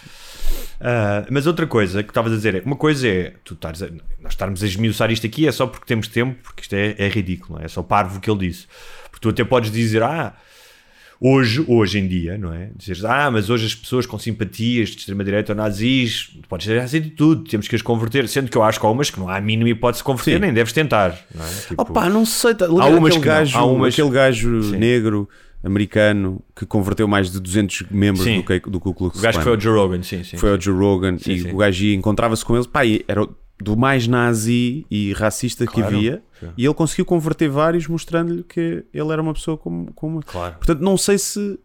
Ah, mas outra coisa que estavas a dizer é: uma coisa é tu estares a- nós estarmos a esmiuçar isto aqui é só porque temos tempo, porque isto é, é ridículo, não é? é só parvo o que ele disse. Porque tu até podes dizer, ah, hoje, hoje em dia, não é? Dizeres, ah, mas hoje as pessoas com simpatias de extrema-direita ou nazis, podes dizer assim de tudo, temos que as converter, sendo que eu acho que há umas que não há a mínima hipótese de converter, Sim. nem deves tentar, não é? Tipo, Opa, não sei. Tá, Há umas aquele que não, gajo, há umas- aquele gajo Sim. negro americano que converteu mais de 200 membros Sim. do, Ku- do Ku Klux o gajo que foi Klan. o Joe Rogan, sim, sim. Foi ao Joe Rogan Sim, e sim. o gajo encontrava-se com eles, pá, era do mais nazi e racista que Claro. havia, Sim. e ele conseguiu converter vários, mostrando-lhe que ele era uma pessoa como, como... Claro. Portanto, não sei se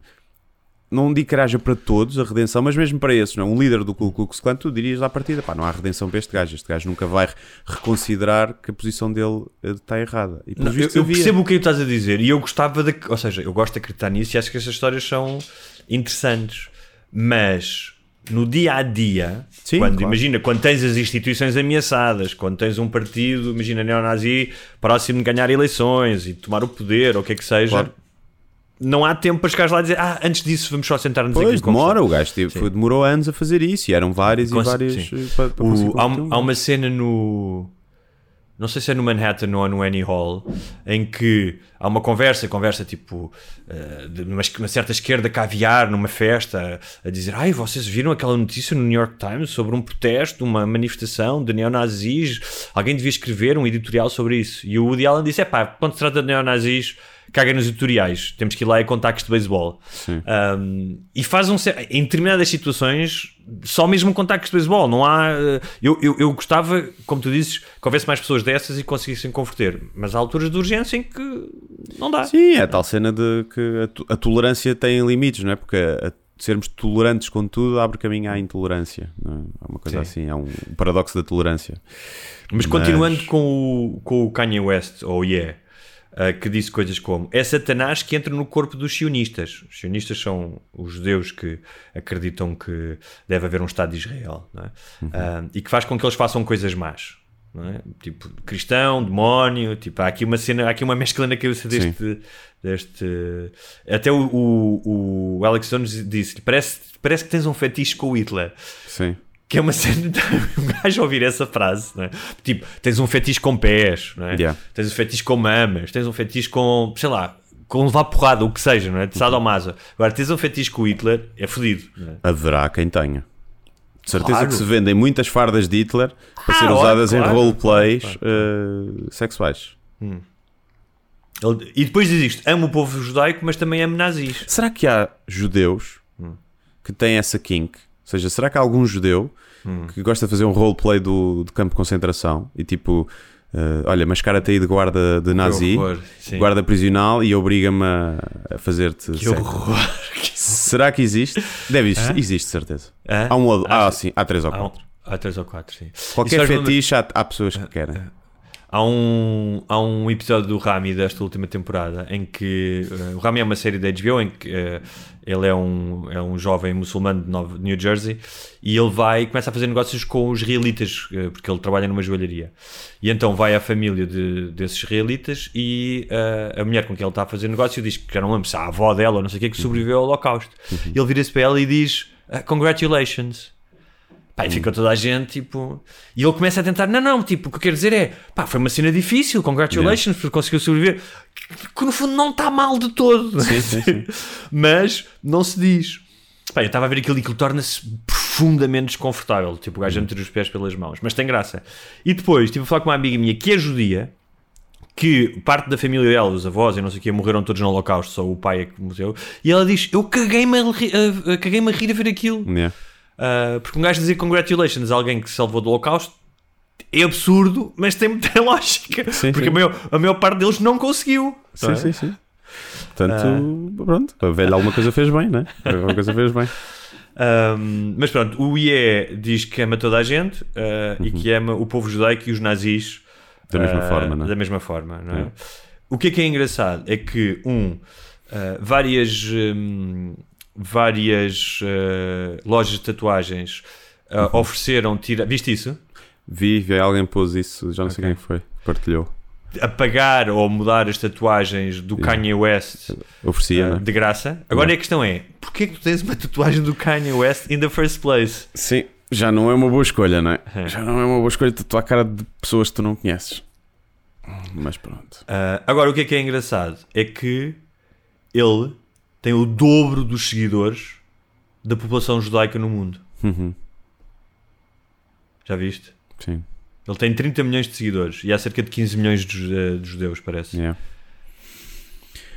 não digo que haja para todos a redenção, mas mesmo para esses, não é? um líder do Ku Klux Klan, tu dirias à partida, pá, não há redenção para este gajo, este gajo nunca vai reconsiderar que a posição dele eh, está errada. E, Não, eu, eu percebo o que estás a dizer e eu gostava de. Ou seja, eu gosto de acreditar nisso e acho que essas histórias são interessantes. Mas no dia a dia, Sim, quando, claro. imagina, quando tens as instituições ameaçadas, quando tens um partido, imagina, neonazi, próximo de ganhar eleições e tomar o poder ou o que é que seja. Claro. Não há tempo para chegares lá e dizer, ah, antes disso vamos só sentar-nos aqui Pois, e conversar." demora, o gajo Sim. foi- demorou anos a fazer isso e eram várias Cons- e várias eh, para, para O- há, há uma cena no. Não sei se é no Manhattan ou no Annie Hall, em que há uma conversa, conversa tipo eh, de uma, uma certa esquerda caviar numa festa, a dizer: Ai, vocês viram aquela notícia no New York Times sobre um protesto, uma manifestação de neonazis? Alguém devia escrever um editorial sobre isso. E o Woody Allen disse: É pá, quando se trata de neonazis, caga nos editoriais, temos que ir lá e contactos de beisebol. Um, e faz um. Em determinadas situações, só mesmo contactos de beisebol. Não há. eh, Eu, eu, eu gostava, como tu dizes, que houvesse mais pessoas dessas e conseguissem converter. Mas há alturas de urgência em que não dá. Sim, é a tal cena de que a, to- a tolerância tem limites, não é? Porque a- sermos tolerantes com tudo abre caminho à intolerância. É? Há uma coisa Sim. assim, há um paradoxo da tolerância. Mas continuando com o, com o Kanye West, ou Yeah, uh, que disse coisas como: é Satanás que entra no corpo dos sionistas. Os sionistas são os judeus que acreditam que deve haver um Estado de Israel é? Uh, e que faz com que eles façam coisas más. é? Tipo cristão, demónio, tipo, há aqui uma cena, há aqui uma mescla na cabeça deste. deste até o, o, o Alex Jones disse: parece, parece que tens um fetiche com o Hitler. Sim. Que é uma cena de um gajo ouvir essa frase, não é? Tipo, tens um fetiche com pés, é? Yeah. Tens um fetiche com mamas, tens um fetiche com, sei lá, com levar porrada, o que seja, não é? De sadomaso. Agora, tens um fetiche com o Hitler, é fodido, é? Haverá quem tenha. De certeza Claro. que se vendem muitas fardas de Hitler para Ah, ser usadas em claro, roleplays claro, eh, sexuais. Ele- e depois diz isto: amo o povo judaico, mas também amo nazis. Será que há judeus Hum. que têm essa kink? Ou seja, será que há algum judeu Hum. que gosta de fazer um roleplay do, do campo de concentração e tipo, eh, olha, mascara-te aí de guarda de nazi, horror, guarda prisional e obriga-me a, fazer-te. Que horror! Será que existe? Deve existir, existe, certeza. Há um ou- ah, sim, há três ou Há, um, quatro. há três ou quatro, sim. Qualquer fetiche há, há pessoas que querem. Há um, há um episódio do Rami desta última temporada em que eh, o Rami é uma série da HBO em que eh, ele é um, é um jovem muçulmano de Nova- New Jersey e ele vai e começa a fazer negócios com os israelitas eh, porque ele trabalha numa joalharia e então vai à família de, desses israelitas e a mulher com quem ele está a fazer negócio diz que não lembro se a avó dela ou não sei o que que sobreviveu ao holocausto. E ele vira-se para ela e diz congratulations. Pá, e fica toda a gente, tipo. E ele começa a tentar, não, não, tipo, o que eu quero dizer é, pá, foi uma cena difícil, congratulations, porque conseguiu sobreviver. Que, que no fundo não está mal de todo. Sim, sim, sim. Mas não se diz. Pá, eu estava a ver aquilo e aquilo torna-se profundamente desconfortável. Tipo, o gajo a meter os pés pelas mãos. Mas tem graça. E depois, estive a falar com uma amiga minha que é judia, que parte da família dela, os avós e não sei o que, morreram todos no Holocausto, só o pai é que morreu. E ela diz: Eu caguei-me a, ri- a- a- caguei-me a rir a ver aquilo. Yeah. Uh, porque um gajo dizer congratulations a alguém que se salvou do Holocausto é absurdo, mas tem muita lógica. Sim, porque sim. A, maior, a maior parte deles não conseguiu. não Sim, é? sim, sim. Portanto, pronto, a velha alguma coisa fez bem, né? Alguma coisa fez bem. Um, mas pronto, o IE diz que ama toda a gente uh, e que ama o povo judaico e os nazis Da mesma uh, forma, não é? Da mesma forma, não é? É. O que é que é engraçado é que, um, uh, várias, um, várias uh, lojas de tatuagens uh, Uhum. ofereceram tirar. Viste isso? Vi, vi alguém pôs isso, já não sei quem foi, partilhou. Apagar ou mudar as tatuagens do Kanye West Oferecia, uh, de graça. Agora Não. a questão é: porquê que tu tens uma tatuagem do Kanye West in the first place? Sim, já não é uma boa escolha, não é? É. Já não é uma boa escolha tatuar a cara de pessoas que tu não conheces. Mas pronto. Uh, agora, o que é que é engraçado é que ele tem o dobro dos seguidores da população judaica no mundo. Uhum, Já viste? sim, Ele tem 30 milhões de seguidores e há cerca de 15 milhões de, eh, de judeus, parece. yeah.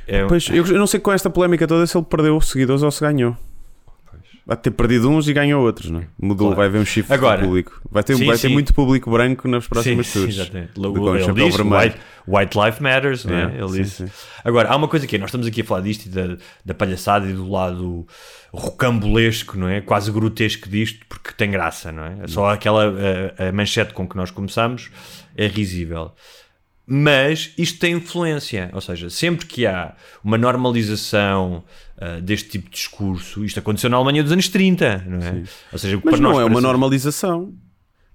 É, Pois, eu, eu não sei com esta polémica toda se ele perdeu seguidores ou se ganhou. Vai ter perdido uns e ganhou outros, não é? Mudou, Claro. vai haver um shift Agora- público. Vai ter, Sim, vai ter sim. muito público branco nas próximas sim, tours. exatamente. Ele, vermelho. white, white Life Matters, não é? Yeah, Ele sim, disse. sim. Agora, há uma coisa que é, nós estamos aqui a falar disto e da, da palhaçada e do lado rocambolesco, não é? Quase grotesco disto, porque tem graça, não é? Só aquela a, a manchete com que nós começamos é risível. Mas isto tem influência, ou seja, sempre que há uma normalização ah, deste tipo de discurso, isto aconteceu na Alemanha dos anos 30, não é? Ou seja, Mas não é uma parece- normalização.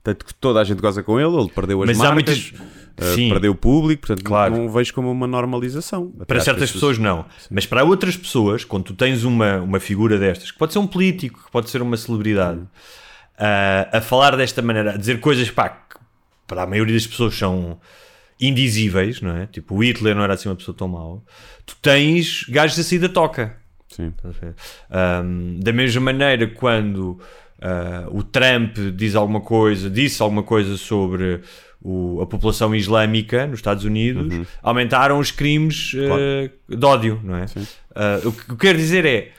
Tanto que toda a gente goza com ele, ele perdeu as Mas marcas, muitas- eh, Sim. perdeu o público, portanto Claro. não vejo como uma normalização. Para certas que as pessoas não, mas para outras pessoas, quando tu tens uma, uma figura destas, que pode ser um político, que pode ser uma celebridade, ah, a falar desta maneira, a dizer coisas pá, que para a maioria das pessoas são indizíveis, não é? Tipo, o Hitler não era assim uma pessoa tão mau. Tu tens gajos a sair da toca. Sim. Ahm, da mesma maneira, quando ah, o Trump diz alguma coisa, disse alguma coisa sobre o- a população islâmica nos Estados Unidos, aumentaram os crimes ah, de ódio, não é? Ah, o que eu quero dizer é.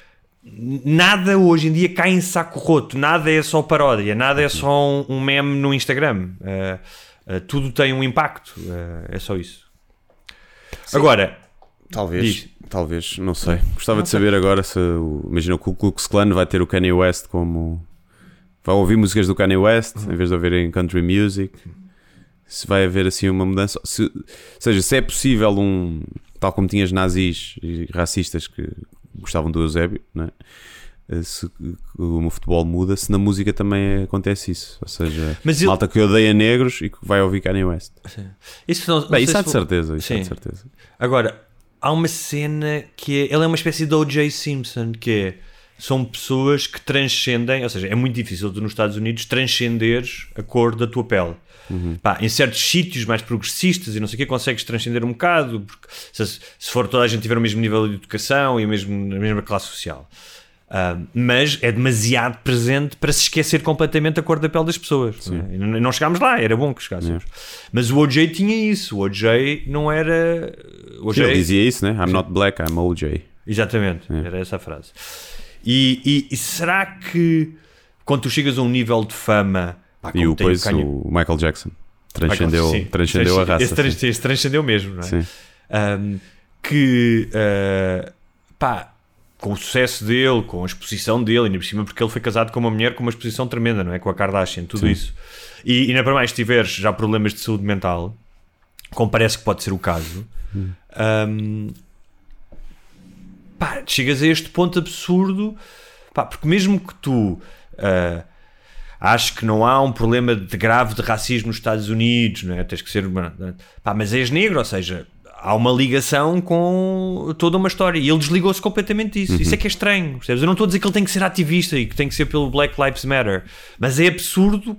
Nada hoje em dia cai em saco roto, nada é só paródia, nada é só um, um meme no Instagram. Ah, tudo tem um impacto, é só isso. Agora, Talvez, Diz. talvez, não sei. Gostava de saber agora se imagina que o Ku Klux Klan vai ter o Kanye West como vai ouvir músicas do Kanye West Uhum. em vez de ouvirem country music. Se vai haver assim uma mudança, se, ou seja, se é possível um tal como tinhas nazis e racistas que gostavam do Eusébio, né? Se o futebol muda, se na música também acontece isso, ou seja, Mas ele- malta que odeia negros e que vai ouvir Kanye West. isso não, não Bem, sei isso há de certeza, isso há Sim. de certeza. Agora, há uma cena que é. Ele é uma espécie de O.J. Simpson, que é. São pessoas que transcendem, ou seja, é muito difícil tu nos Estados Unidos transcenderes a cor da tua pele. Pá, em certos sítios mais progressistas e não sei o que, consegues transcender um bocado, porque se, se for toda a gente tiver o mesmo nível de educação e o mesmo, a mesma classe social. Ah, mas é demasiado presente para se esquecer completamente a cor da pele das pessoas. não é? Não, não chegámos lá, era bom que chegássemos. Mas o OJ tinha isso. O OJ não era. O OJ, Ele dizia isso, né? I'm not black, I'm OJ. Exatamente, era essa a frase. E, e- e será que quando tu chegas a um nível de fama. pá, E o, depois Kanye- o Michael Jackson transcendeu, Sim, transcendeu a raça. Esse, trans- esse transcendeu mesmo, não é? Sim. Um, que uh, pá, com o sucesso dele, com a exposição dele, ainda por cima porque ele foi casado com uma mulher com uma exposição tremenda, não é? Com a Kardashian, tudo Sim. isso. E ainda para mais, se tiveres já problemas de saúde mental, como parece que pode ser o caso, um, pá, chegas a este ponto absurdo, pá, porque mesmo que tu uh, acho que não há um problema de grave de racismo nos Estados Unidos, não é? Tens que ser. uma- Pá, mas és negro, ou seja, há uma ligação com toda uma história. E ele desligou-se completamente disso. Isso é que é estranho. Percebes? Eu não estou a dizer que ele tem que ser ativista e que tem que ser pelo Black Lives Matter, mas é absurdo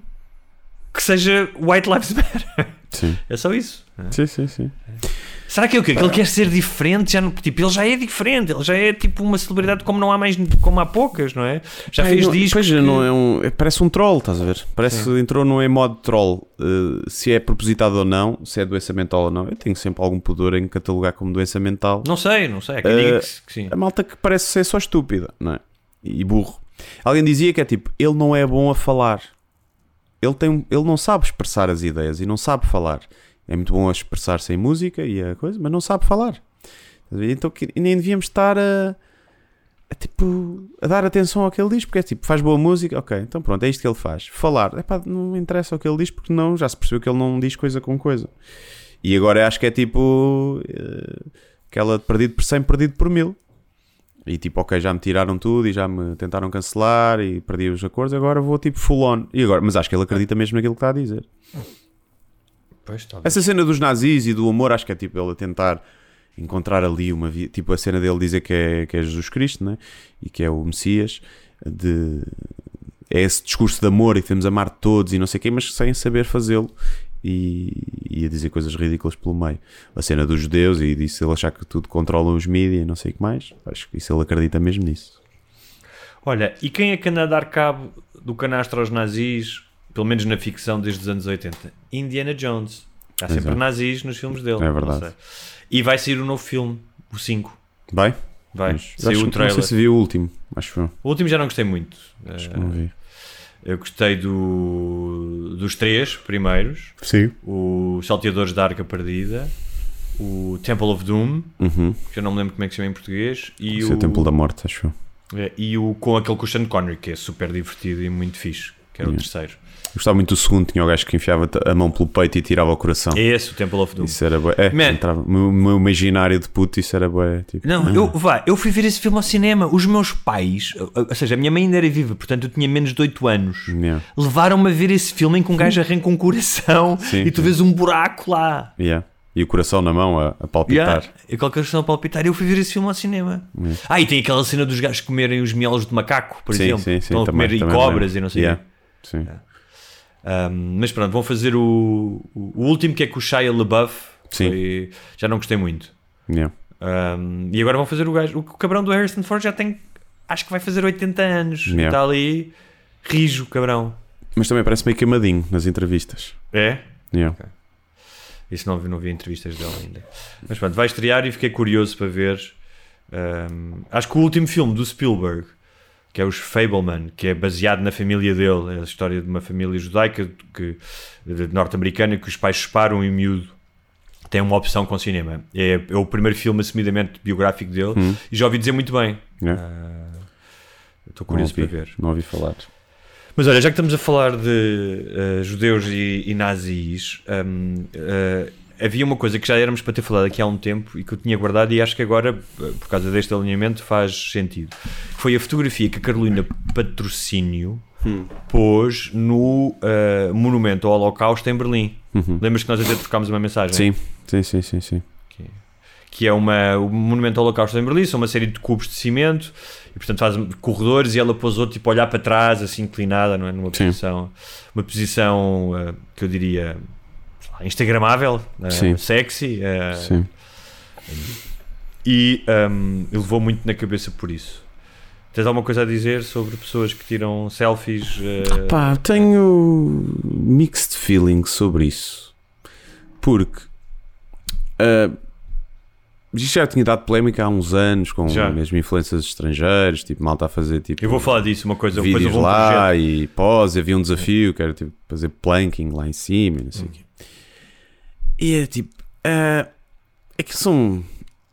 que seja White Lives Matter. Sim. É só isso. Sim, sim, sim. Será que é o quê? Que ele quer ser diferente? Já não, tipo, ele já é diferente, ele já é tipo uma celebridade como não há mais, como há poucas, não é? Já Ai, fez não, discos. pois, que- não é um, é- parece um troll, estás a ver? Parece que entrou no em modo troll. Uh, se é propositado ou não, se é doença mental ou não. Eu tenho sempre algum pudor em catalogar como doença mental. Não sei, não sei. Há quem diga Eh, que, que sim. A malta que parece ser só estúpida, não é? E burro. Alguém dizia que é tipo, ele não é bom a falar. Ele, tem, ele não sabe expressar as ideias e não sabe falar. É muito bom a expressar-se em música e a coisa, mas não sabe falar. Então nem devíamos estar a, a, tipo, a dar atenção ao que ele diz, porque é tipo, faz boa música, ok, então pronto, é isto que ele faz. Falar, epá, não interessa o que ele diz, porque não, já se percebeu que ele não diz coisa com coisa. E agora acho que é tipo eh, aquela de perdido por 100, perdido por mil. E tipo, ok, já me tiraram tudo e já me tentaram cancelar e perdi os acordos, agora vou tipo full on. E agora, mas acho que ele acredita mesmo naquilo que está a dizer. Pois. Essa cena dos nazis e do amor, acho que é tipo ele a tentar encontrar ali uma via, tipo a cena dele dizer que é, que é Jesus Cristo, né? E que é o Messias, de é esse discurso de amor e que temos amar todos e não sei o quê, mas sem saber fazê-lo e, e a dizer coisas ridículas pelo meio. A cena dos judeus e disso ele achar que tudo controlam os mídias e não sei o que mais. Acho que isso ele acredita mesmo nisso. Olha, e quem é que anda a dar cabo do canastro aos nazis, pelo menos na ficção desde os anos 80? Indiana Jones. Há sempre Exato. nazis nos filmes dele. É verdade. E vai sair o novo filme, o 5. Vai? Vai. Mas Saiu o trailer. Não sei se viu o último, acho que foi. O último já não gostei muito. Acho Eh, que não vi. eu gostei do, dos três primeiros: Sim. o Salteadores da Arca Perdida, o Temple of Doom, Uhum. que eu não me lembro como é que se chama em português, e Esse é o, o Templo da Morte, acho eu. é, e o com aquele com o Sean Connery, que é super divertido e muito fixe, que era o Yeah. terceiro. Gostava muito do segundo, tinha o gajo que enfiava a mão pelo peito e tirava o coração. É esse o Temple of Doom. Isso era bué. É, Man. entrava. O meu, o meu imaginário de puto, isso era bué. Tipo, Não, ah, eu, vá, eu fui ver esse filme ao cinema. Os meus pais, ou seja, a minha mãe ainda era viva, portanto eu tinha menos de 8 anos. yeah, Levaram-me a ver esse filme em que um gajo arranca um coração Sim, e tu sim. vês um buraco lá. yeah. E o coração na mão a, a palpitar. Yeah, e qualquer questão a palpitar. Eu fui ver esse filme ao cinema. Ah, e tem aquela cena dos gajos comerem os miolos de macaco, por Sim, exemplo. sim, sim, Estão a também- comer e também cobras lembro. e não sei o Yeah. quê. Sim. Um, mas pronto, vão fazer o, o, último que é com o Shia LaBeouf. Sim. Foi- já não gostei muito. Yeah. Um, e agora vão fazer o gajo. O cabrão do Harrison Ford já tem. Acho que vai fazer 80 anos. Yeah. Está ali. Rijo, cabrão. Mas também parece meio queimadinho nas entrevistas. É? Yeah. Isso não, não vi entrevistas dele ainda. Mas pronto, vai estrear e fiquei curioso para ver. Um, acho que o último filme do Spielberg, que é os Fableman, que é baseado na família dele, é a história de uma família judaica que, de- norte-americana que os pais separam e o miúdo tem uma opção com cinema. É, é o primeiro filme assumidamente biográfico dele e já ouvi dizer muito bem. Yeah. Ah, Estou Não curioso ouvi, para ver. Não ouvi falar. Mas olha, já que estamos a falar de eh, judeus e, e nazis, hum, eh, havia uma coisa que já éramos para ter falado aqui há um tempo e que eu tinha guardado e acho que agora, por causa deste alinhamento, faz sentido. Foi a fotografia que a Carolina Patrocínio pôs no eh, Monumento ao Holocausto em Berlim. Lembras que nós até trocámos uma mensagem? Sim, sim, sim, sim. sim. que é uma, o Monumento ao Holocausto em Berlim, são uma série de cubos de cimento e portanto faz corredores e ela pousou tipo a olhar para trás, assim inclinada, não é? Numa Sim. posição, uma posição eh, que eu diria instagramável, Sim. sexy eh, sim. e ehm, levou muito na cabeça por isso. Tens alguma coisa a dizer sobre pessoas que tiram selfies? eh, Pá, tenho mixed feelings sobre isso. Porque ah, isto já tinha dado polémica há uns anos com Já. mesmo influências estrangeiras, tipo, malta a fazer tipo eu vou falar disso, uma coisa, vídeos vou um lá projeto. e pose, havia um desafio que era tipo fazer planking lá em cima e não sei Hum. o quê. E é tipo, ah, é que são,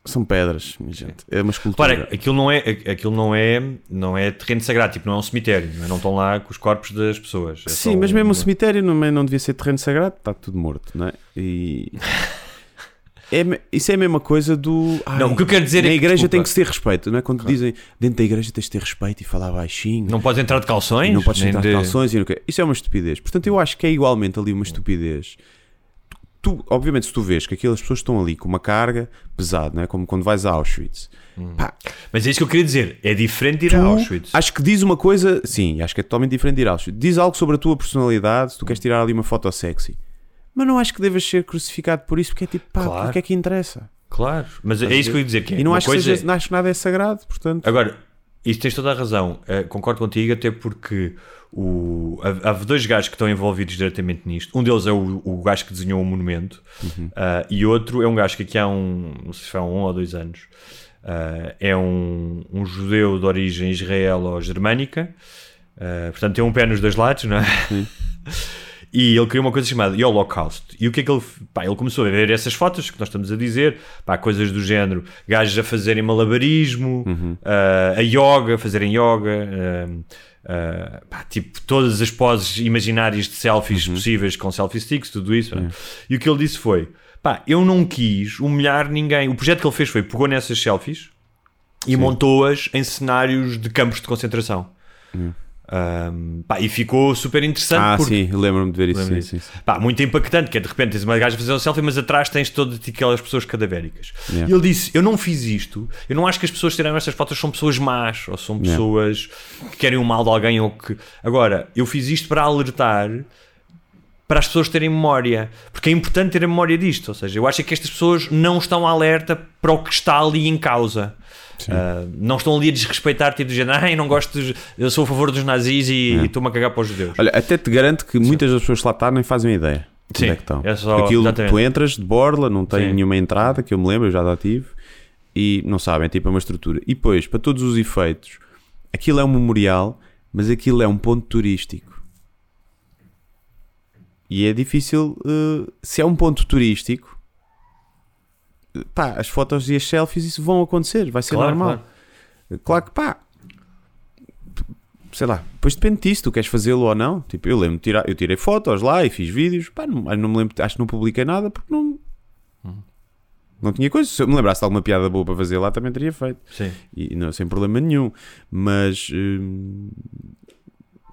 são pedras, minha gente. É uma escultura. Repara, aquilo não é, aquilo não é, não é terreno sagrado, tipo, não é um cemitério, não é? Estão lá com os corpos das pessoas. É Sim, mas mesmo uma- o cemitério não, não devia ser terreno sagrado, está tudo morto, não é? E. É, isso é a mesma coisa do. ai, Não, o que eu quero dizer na é que, igreja desculpa. tem que se ter respeito, não é? Quando dizem dentro da igreja tens de ter respeito e falar baixinho. Não podes entrar de calções? não podes sentar de- calções e não. Isso é uma estupidez. Portanto, eu acho que é igualmente ali uma estupidez. Tu, obviamente, se tu vês que aquelas pessoas estão ali com uma carga pesada, não é? Como quando vais a Auschwitz. Pá, Mas é isso que eu queria dizer. É diferente de ir a tu, Auschwitz. acho que diz uma coisa, sim, acho que é totalmente diferente de ir a Auschwitz. Diz algo sobre a tua personalidade, se tu queres tirar ali uma foto sexy. Mas não acho que devas ser crucificado por isso, porque é tipo, pá, Claro. o que é que interessa? Claro. Mas é isso que eu ia dizer. Que é E não acho, coisa... que seja, não acho que nada é sagrado, portanto. Agora, isto tens toda a razão. Eh, concordo contigo, até porque o, dois gajos que estão envolvidos diretamente nisto. Um deles é o, o gajo que desenhou o monumento, ah, e outro é um gajo que aqui há um, não sei se foi há um ou dois anos, ah, é um, um judeu de origem israelo-germânica, ah, portanto tem um pé nos dois lados, não é? E ele criou uma coisa chamada Holocaust. E o que é que ele. Pá, ele começou a ver essas fotos que nós estamos a dizer, pá, coisas do género, gajos a fazerem malabarismo, ah, a yoga, a fazerem yoga, ah, pá, tipo, todas as poses imaginárias de selfies possíveis com selfie sticks, tudo isso. pá. E o que ele disse foi: pá, eu não quis humilhar ninguém. O projeto que ele fez foi: pegou nessas selfies e montou-as em cenários de campos de concentração. Um, pá, e ficou super interessante Ah, porque sim, lembro-me de ver isso. Sim, sim, sim. Pá, muito impactante, que é de repente tens uma gaja a fazer um selfie, mas atrás tens todas aquelas pessoas cadavéricas. Yeah. E ele disse: Eu não fiz isto, eu não acho que as pessoas que tiraram estas fotos são pessoas más, ou são Yeah. pessoas que querem o mal de alguém, ou que. Agora, eu fiz isto para alertar para as pessoas terem memória, porque é importante ter a memória disto. Ou seja, eu acho que estas pessoas não estão alerta para o que está ali em causa. Ah, não estão ali a desrespeitar, tipo, dizendo, ai, não gosto, dos- eu sou a favor dos nazis e e estou-me a cagar para os judeus. Olha, até te garanto que muitas das pessoas que lá estão nem fazem ideia. de Sim, onde é que estão? é só- Aquilo, exatamente. tu entras de borla, não tem Sim. nenhuma entrada, que eu me lembro, eu já lá tive, e não sabem, é tipo uma estrutura. E depois, para todos os efeitos, aquilo é um memorial, mas aquilo é um ponto turístico. E é difícil, eh, se é um ponto turístico, pá, as fotos e as selfies, isso vão acontecer, vai ser Claro, normal. Claro que pá, sei lá, depois depende disso, tu queres fazê-lo ou não. Tipo, eu lembro de tirar, eu tirei fotos lá e fiz vídeos, pá, não, não me lembro, acho que não publiquei nada porque não. Não tinha coisa. Se eu me lembrasse de alguma piada boa para fazer lá, também teria feito. Sim. E não, sem problema nenhum. Mas hum,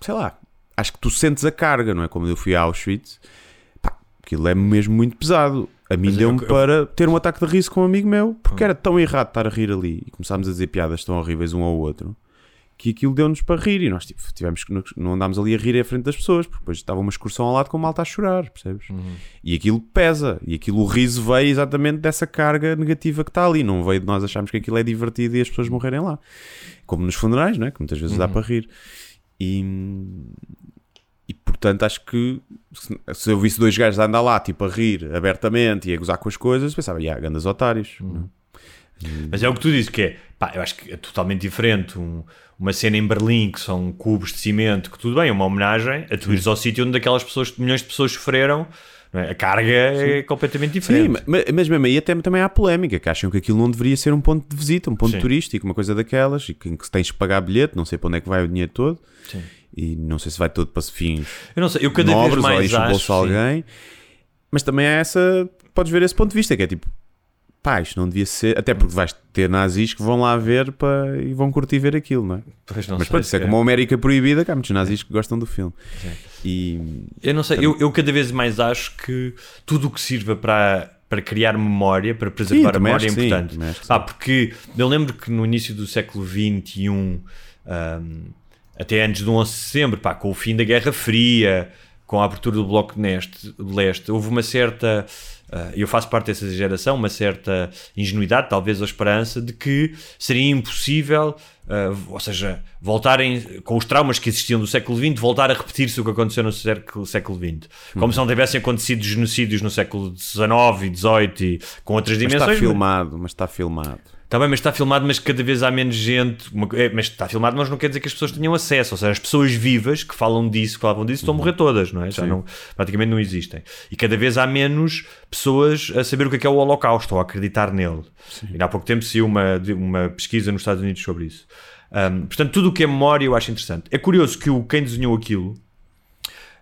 sei lá, acho que tu sentes a carga, não é? Como eu fui a Auschwitz, pá, aquilo é mesmo muito pesado. A mim deu-me eu- para ter um ataque de riso com um amigo meu, porque era tão errado estar a rir ali e começámos a dizer piadas tão horríveis um ao outro que aquilo deu-nos para rir e nós tipo, tivemos que não andámos ali a rir à frente das pessoas, porque depois estava uma excursão ao lado com malta a chorar, percebes? E aquilo pesa, e aquilo o riso veio exatamente dessa carga negativa que está ali, não veio de nós acharmos que aquilo é divertido e as pessoas morrerem lá. Como nos funerais, não é? Que muitas vezes dá para rir. E, e portanto acho que se, se eu visse dois gajos a andar lá, tipo a rir abertamente e a gozar com as coisas, pensava, yeah, grandes otários. é? Mas é o que tu dizes, que é, pá, eu acho que é totalmente diferente. Um- uma cena em Berlim que são cubos de cimento, que tudo bem, é uma homenagem a tu ires ao sítio onde aquelas pessoas, milhões de pessoas sofreram. é? A carga é completamente Sim, diferente. ma- ma- mas mesmo aí até também há polémica, que acham que aquilo não deveria ser um ponto de visita, um ponto Sim. turístico, uma coisa daquelas, e que, em que tens que pagar bilhete, não sei para onde é que vai o dinheiro todo, Sim. E não sei se vai todo para fins Eu não sei, eu cada nobres vez ou mais o acho. bolso a sim. alguém, mas também há essa, podes ver esse ponto de vista, que é tipo, pá, isto não devia ser, até porque vais ter nazis que vão lá ver para, e vão curtir ver aquilo, não é? Não mas sei pronto, isso é como a América Proibida, que há muitos nazis que gostam do filme. E Eu não sei, eu, eu cada vez mais acho que tudo o que sirva para, para criar memória, para preservar a também memória é sim, importante. sim. porque eu lembro que no início do século XXI, um, até antes do 11 de setembro, pá, com o fim da Guerra Fria, com a abertura do Bloco de Leste, houve uma certa. ah, eu faço parte dessa geração, uma certa ingenuidade, talvez a esperança, de que seria impossível, ah, ou seja, voltarem com os traumas que existiam do século XX, voltar a repetir-se o que aconteceu no século, século XX. Como se não tivessem acontecido genocídios no século XIX e XVIII e com outras mas dimensões. está filmado, mas está filmado. Está bem, mas está filmado, mas cada vez há menos gente. É, mas está filmado, mas não quer dizer que as pessoas tenham acesso. Ou seja, as pessoas vivas que falam disso, que falavam disso, estão a morrer todas, não é? Já não, praticamente não existem. E cada vez há menos pessoas a saber o que é, que é o Holocausto ou a acreditar nele. E há pouco tempo saiu uma, uma pesquisa nos Estados Unidos sobre isso. Ahm, portanto, tudo o que é memória eu acho interessante. É curioso que o, quem desenhou aquilo,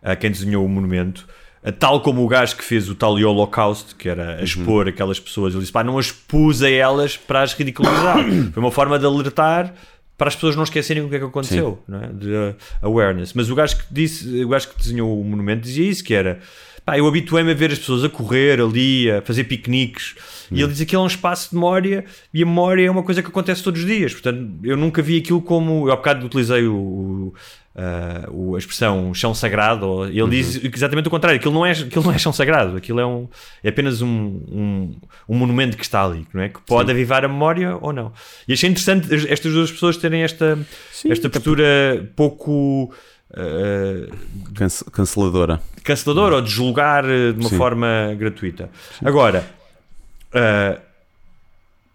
ah, quem desenhou o monumento, tal como o gajo que fez o tal Holocaust, que era a expor aquelas pessoas, ele disse: pá, não as pus a elas para as ridicularizar. Foi uma forma de alertar para as pessoas não esquecerem o que é que aconteceu, não é? de uh, awareness. Mas o gajo que disse, o gajo que desenhou o monumento dizia isso: que era pá, eu habituei-me a ver as pessoas a correr ali, a fazer piqueniques, e ele diz que aquilo é um espaço de memória e a memória é uma coisa que acontece todos os dias. Portanto, eu nunca vi aquilo como. Eu há bocado utilizei o, o, uh, o- a expressão chão sagrado, ou- ele diz exatamente o contrário: aquilo não é, aquilo não é chão sagrado, aquilo é, um, é apenas um, um, um monumento que está ali, não é? que pode avivar a memória ou não. E achei interessante estas duas pessoas terem esta, esta postura pouco. uh, Cance- canceladora. cancelador ou deslogar eh, de uma Sim. forma gratuita. Agora, eh,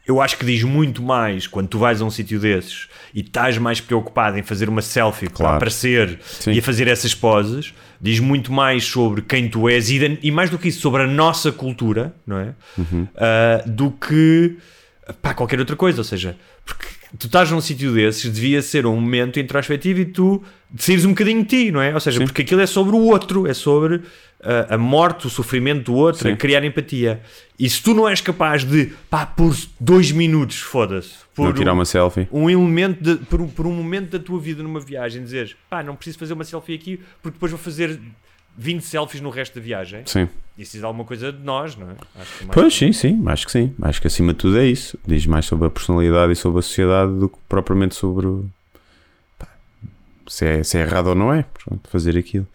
eu acho que diz muito mais quando tu vais a um sítio desses e estás mais preocupado em fazer uma selfie para Claro. aparecer Sim. e a fazer essas poses. Diz muito mais sobre quem tu és e, e mais do que isso, sobre a nossa cultura, não é? Uhum. Ah, do que pá, qualquer outra coisa. Ou seja, porque tu estás num sítio desses, devia ser um momento introspectivo e tu saíres um bocadinho de ti, não é? Ou seja, porque aquilo é sobre o outro, é sobre ah, a morte, o sofrimento do outro, Sim. a criar empatia. E se tu não és capaz de, pá, por dois minutos, foda-se, por Não tirar um- uma selfie. um elemento de- por, um- por um momento da tua vida numa viagem, dizeres pá, não preciso fazer uma selfie aqui porque depois vou fazer 20 selfies no resto da viagem. Sim. Isso diz alguma coisa de nós, não é? Que mais- Pois, sim, sim, acho que sim. Acho que acima de tudo é isso. Diz mais sobre a personalidade e sobre a sociedade do que propriamente sobre o- pá, se, é, se é errado ou não é. Pronto, fazer aquilo.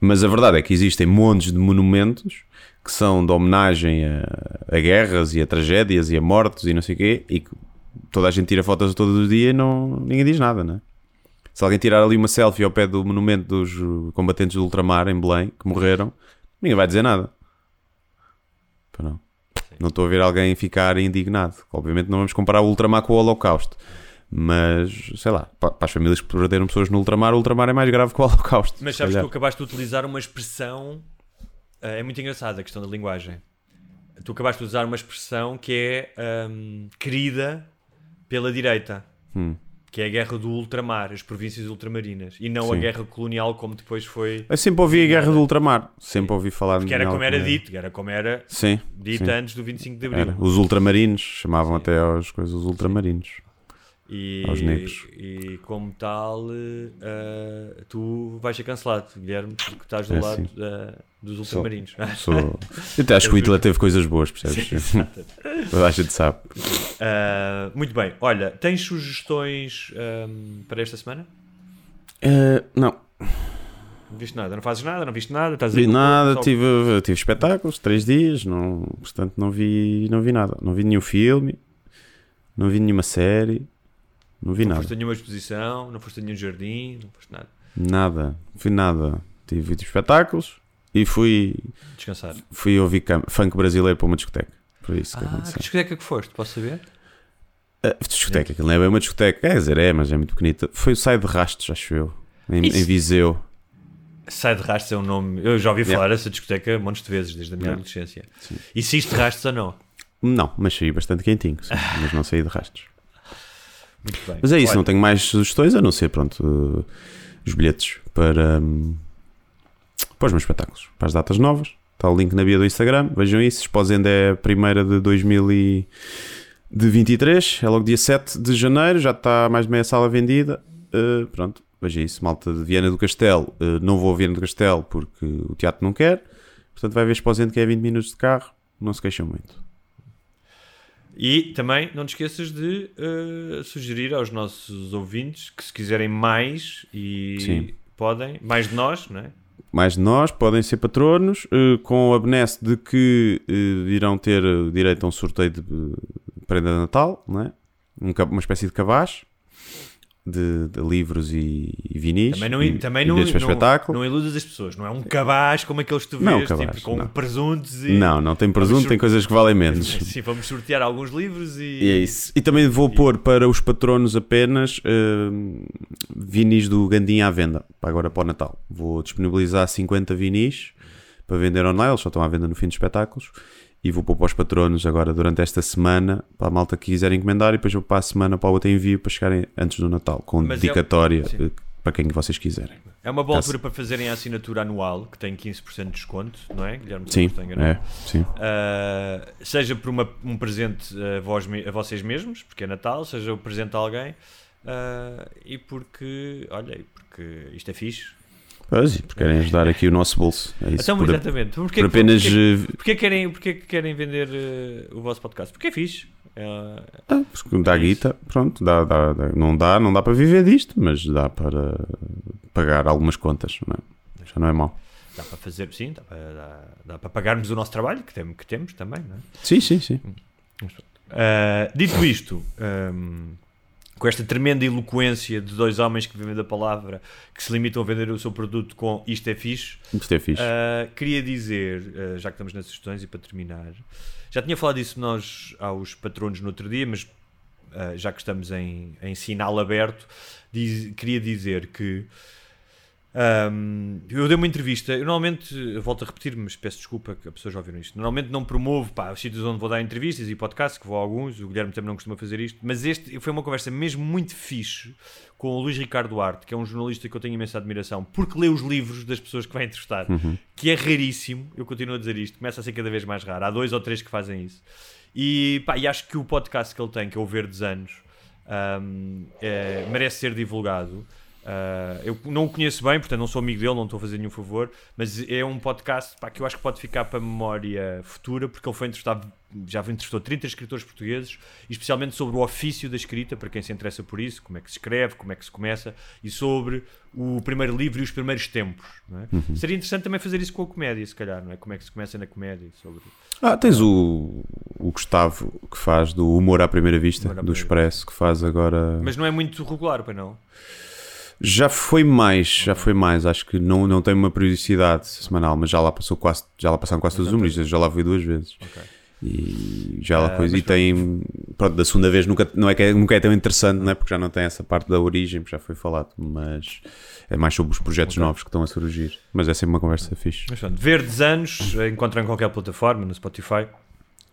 Mas a verdade é que existem montes de monumentos que são de homenagem a, a guerras e a tragédias e a mortos e não sei o quê e que toda a gente tira fotos todos os dias e não, ninguém diz nada, não é? Se alguém tirar ali uma selfie ao pé do monumento dos combatentes do ultramar em Belém que morreram, ninguém vai dizer nada. Não. Não estou a ver alguém ficar indignado. Obviamente não vamos comparar o ultramar com o holocausto. Mas, sei lá, pa- para as famílias que perderam pessoas no ultramar, o ultramar é mais grave que o holocausto. Mas sabes que tu acabaste de utilizar uma expressão. eh, É muito engraçado a questão da linguagem. Tu acabaste de usar uma expressão que é hum, querida pela direita, Hum. Que é a guerra do ultramar, as províncias ultramarinas, e não a Sim. guerra colonial como depois foi. Eu sempre ouvi a guerra do ultramar. Sempre ouvi falar Que era como era dito, era como era Sim. dito sim. antes do 25 de Abril. Era. Os ultramarinos chamavam até aos coisas os ultramarinos. E, aos negros. e como tal, eh, tu vais ser cancelado, Guilherme, porque estás do É, lado sim. eh, dos ultramarinos. Sou... Eu até acho que o Hitler teve coisas boas, percebes? Toda a gente sabe. Uh, muito bem, olha, tens sugestões um, para esta semana? Eh, não, Não viste nada, não fazes nada, não viste nada, estás vi nada. Tive, tive espetáculos, três dias, não, portanto não vi, não vi nada. Não vi nenhum filme, não vi nenhuma série, não vi Não nada. foste a nenhuma exposição, não foste a nenhum jardim, não foste nada. Nada, fui nada. Tive, tive espetáculos e fui, Descansar. fui ouvir funk brasileiro para uma discoteca. Por isso que Ah, aconteceu. que discoteca que foste, posso saber? Ah, discoteca, aquilo não é bem uma discoteca, quer dizer, é, mas é muito bonita. Foi o Sai de Rastos, acho eu, em, em Viseu. Sai de Rastos é um nome. Eu já ouvi Yeah. falar dessa discoteca montes de vezes, desde a minha Yeah. adolescência. E se isto de Rastos ou não? Não, mas saí bastante quentinho, sim, mas não saí de rastos. Muito bem. Mas é isso, Olha, não tenho mais sugestões a não ser, pronto, uh, os bilhetes para, hum, para os meus espetáculos, para as datas novas. Está o link na bio do Instagram, vejam isso. Exposenda é a primeira de 2023, é logo dia 7 de janeiro, já está mais de meia sala vendida. Uh, pronto, veja isso, malta de Viana do Castelo. Uh, não vou a Viana do Castelo porque o teatro não quer, portanto vai ver Exposenda que é 20 minutos de carro, não se queixam muito. E também não te esqueças de eh, sugerir aos nossos ouvintes que se quiserem mais e Sim. podem, mais de nós, não é? Mais de nós, podem ser patronos, eh, com a benesse de que eh, irão ter direito a um sorteio de eh, prenda de Natal, não é? Um uma espécie de cabaz de, de livros e, e vinis. Também não, e, também e não, não, não iludas as pessoas, não é um cabaz como aqueles que tu Não, vês, cabaz, tipo, com não. presuntos e. Não, não tem presunto, tem coisas que valem menos. Sim, vamos sortear alguns livros e. E é isso. E também vou pôr para os patronos apenas eh, vinis do Gandim à venda, para agora para o Natal. Vou disponibilizar 50 vinis para vender online, eles só estão à venda no fim dos espetáculos. E vou pôr para os patronos agora durante esta semana, para a malta que quiser encomendar, e depois vou para a semana para o outro envio para chegarem antes do Natal, com Mas é- dedicatória eh, para quem vocês quiserem. É uma boa Caso- altura para fazerem a assinatura anual, que tem 15% de desconto, não é, Guilherme? Sim, é, sim. Uh, seja por uma- um presente a, vós, a vocês mesmos, porque é Natal, seja um presente a alguém, uh, e porque, olha, porque isto é fixe. Pois, porque querem ajudar aqui o nosso bolso. É isso. Então, por, exatamente. Porquê, por apenas. porquê, eh, porquê querem, porquê que querem vender eh, o vosso podcast? Porque é fixe. É, porque dá guita, pronto, dá, dá, dá- não, dá, não dá para viver disto, mas dá para pagar algumas contas, não é? já não é mau. dá para fazer, sim, dá para, dá, dá para pagarmos o nosso trabalho, que, tem, que temos também, não é? Sim, sim, sim. Uh, dito isto, um, com esta tremenda eloquência de dois homens que vivem da palavra, que se limitam a vender o seu produto com isto é fixe, Isto é fixe. uh, queria dizer, uh, já que estamos nas sugestões e para terminar, já tinha falado disso nós aos patronos no outro dia, mas uh, já que estamos em, em sinal aberto, diz- queria dizer que um, eu dei uma entrevista, eu normalmente, eu volto a repetir, mas peço desculpa que as pessoas já ouviram isto. Normalmente não promovo pá, os sítios onde vou dar entrevistas e podcasts, que vou a alguns, o Guilherme também não costuma fazer isto, mas este foi uma conversa mesmo muito fixe com o Luís Ricardo Duarte, que é um jornalista que eu tenho imensa admiração, porque lê os livros das pessoas que vai entrevistar, que é raríssimo, eu continuo a dizer isto, começa a ser cada vez mais raro. Há dois ou três que fazem isso. E, pá, e acho que o podcast que ele tem, que é o Verdes Anos, um, é- merece ser divulgado. Uh, eu não o conheço bem, portanto não sou amigo dele, não estou a fazer nenhum favor, mas é um podcast pá, que eu acho que pode ficar para a memória futura, porque ele foi entrevistado, já entrevistou 30 escritores portugueses, especialmente sobre o ofício da escrita, para quem se interessa por isso, como é que se escreve, como é que se começa, e sobre o primeiro livro e os primeiros tempos. é? Seria interessante também fazer isso com a comédia, se calhar, não é? Como é que se começa na comédia, sobre Ah, tens o, o Gustavo que faz do Humor à Primeira Vista, à do Primeira Expresso, que faz agora. Mas não é muito regular, para não? Já foi mais, já foi mais. Acho que não, não tem uma periodicidade semanal, mas já lá passou quase, já lá passaram quase todos os humoristas, já lá fui duas vezes. Ok. E já lá Ah, coisa. E tem, pronto, da segunda vez nunca, não é que é, nunca é tão interessante, não é? Porque já não tem essa parte da origem, porque já foi falado, mas é mais sobre os projetos novos que estão a surgir. Mas é sempre uma conversa fixe. Mas pronto, Verdes Anos, eh, encontram em qualquer plataforma, no Spotify.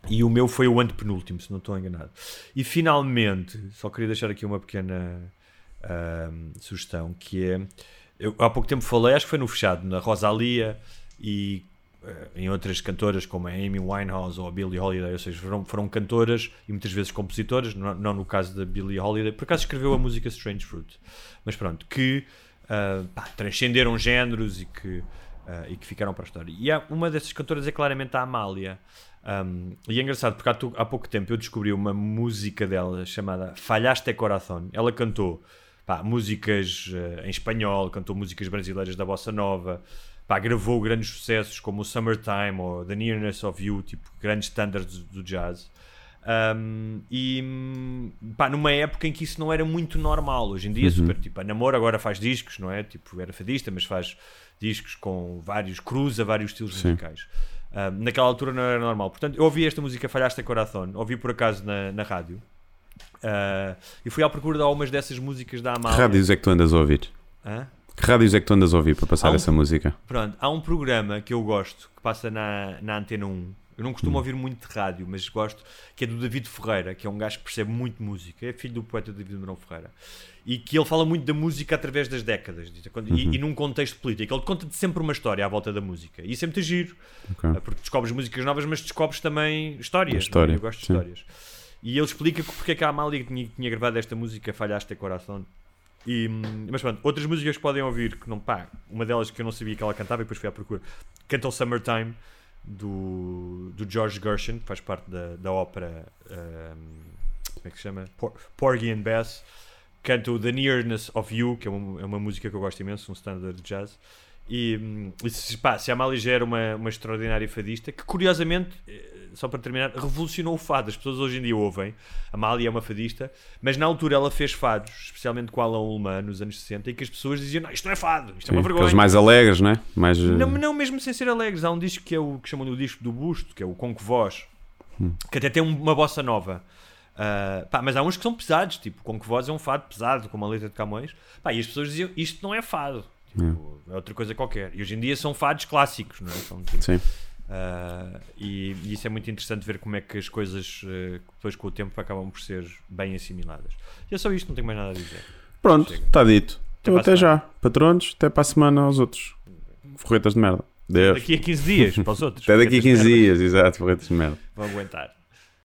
E o meu foi o antepenúltimo, se não estou enganado. E finalmente, só queria deixar aqui uma pequena sugestão, que é... Eu há pouco tempo falei, acho que foi no fechado, na Rosalia e eh, em outras cantoras como a Amy Winehouse ou a Billie Holiday, ou seja, foram, foram cantoras e muitas vezes compositoras, não, não no caso da Billie Holiday, por acaso escreveu a música Strange Fruit, mas pronto, que ah, pá, transcenderam géneros e que, ah, e que ficaram para a história. E há, uma dessas cantoras é claramente a Amália. Um, e é engraçado porque há, há pouco tempo eu descobri uma música dela chamada Falhaste Corazón. Ela cantou pá, músicas eh, em espanhol, cantou músicas brasileiras da bossa nova, pá, gravou grandes sucessos como o Summertime ou The Nearness of You, tipo grandes standards do jazz. Um, e pá, numa época em que isso não era muito normal. Hoje em dia, super tipo, a namoro agora faz discos, não é? Tipo, era fadista, mas faz discos com vários, cruza vários estilos Sim. musicais. Um, naquela altura não era normal. Portanto, eu ouvi esta música Falhaste Coração, ouvi por acaso na, na rádio. Uh, e fui à procura de algumas dessas músicas da Que Amália. rádios é que tu andas a ouvir? Hã? Que rádios é que tu andas a ouvir para passar um- essa música? Pronto, há um programa que eu gosto que passa na, na Antena 1. Eu não costumo ouvir muito de rádio, mas gosto, que é do David Ferreira, que é um gajo que percebe muito música, é filho do poeta David Mourão Ferreira. E que ele fala muito da música através das décadas e, e num contexto político. Ele conta-te sempre uma história à volta da música. E isso é muito giro, Ok. eh, porque descobres músicas novas, mas descobres também histórias. A história, é? Eu gosto de sim. histórias. E ele explica porque é que a Amália tinha, tinha gravado esta música, Falhaste Coração. E, hum, mas pronto, outras músicas que podem ouvir, que não pá, uma delas que eu não sabia que ela cantava e depois fui à procura, canta o Summertime do, do George Gershon, que faz parte da, da ópera, hum, como é que se chama? Por, Porgy and Bess. Canta o The Nearness of You, que é uma, é uma música que eu gosto imenso, um standard de jazz. E, hum, e se, pá, se a Amália já era uma, uma extraordinária fadista, que curiosamente, eh, só para terminar, revolucionou o fado. As pessoas hoje em dia ouvem. A Amália é uma fadista, mas na altura ela fez fados, especialmente com Alan Ullman nos anos 60, e que as pessoas diziam: Não, isto não é fado, isto é Sim, uma vergonha. aqueles mais alegres, né? Mais, eh, Não, não, mesmo sem ser alegres. Há um disco que é o que chamam de o disco do busto, que é o Conco Voz, que até tem um- uma bossa nova. Ah, pá, mas há uns que são pesados, tipo, Conco Voz é um fado pesado, com uma letra de Camões. Pá, e as pessoas diziam: Isto não é fado, tipo, é outra coisa qualquer. E hoje em dia são fados clássicos, não é? São, tipo, Sim. ah, e, e isso é muito interessante ver como é que as coisas, eh, depois com o tempo, acabam por ser bem assimiladas. E é só isto, não tenho mais nada a dizer. Pronto, está dito. Até Então, até já. Patronos, até para a semana aos outros. Forretas de merda. Deus. Daqui a 15 dias, para os outros. Até daqui a Estas 15 merdas dias, exato, forretas de merda. Vão aguentar.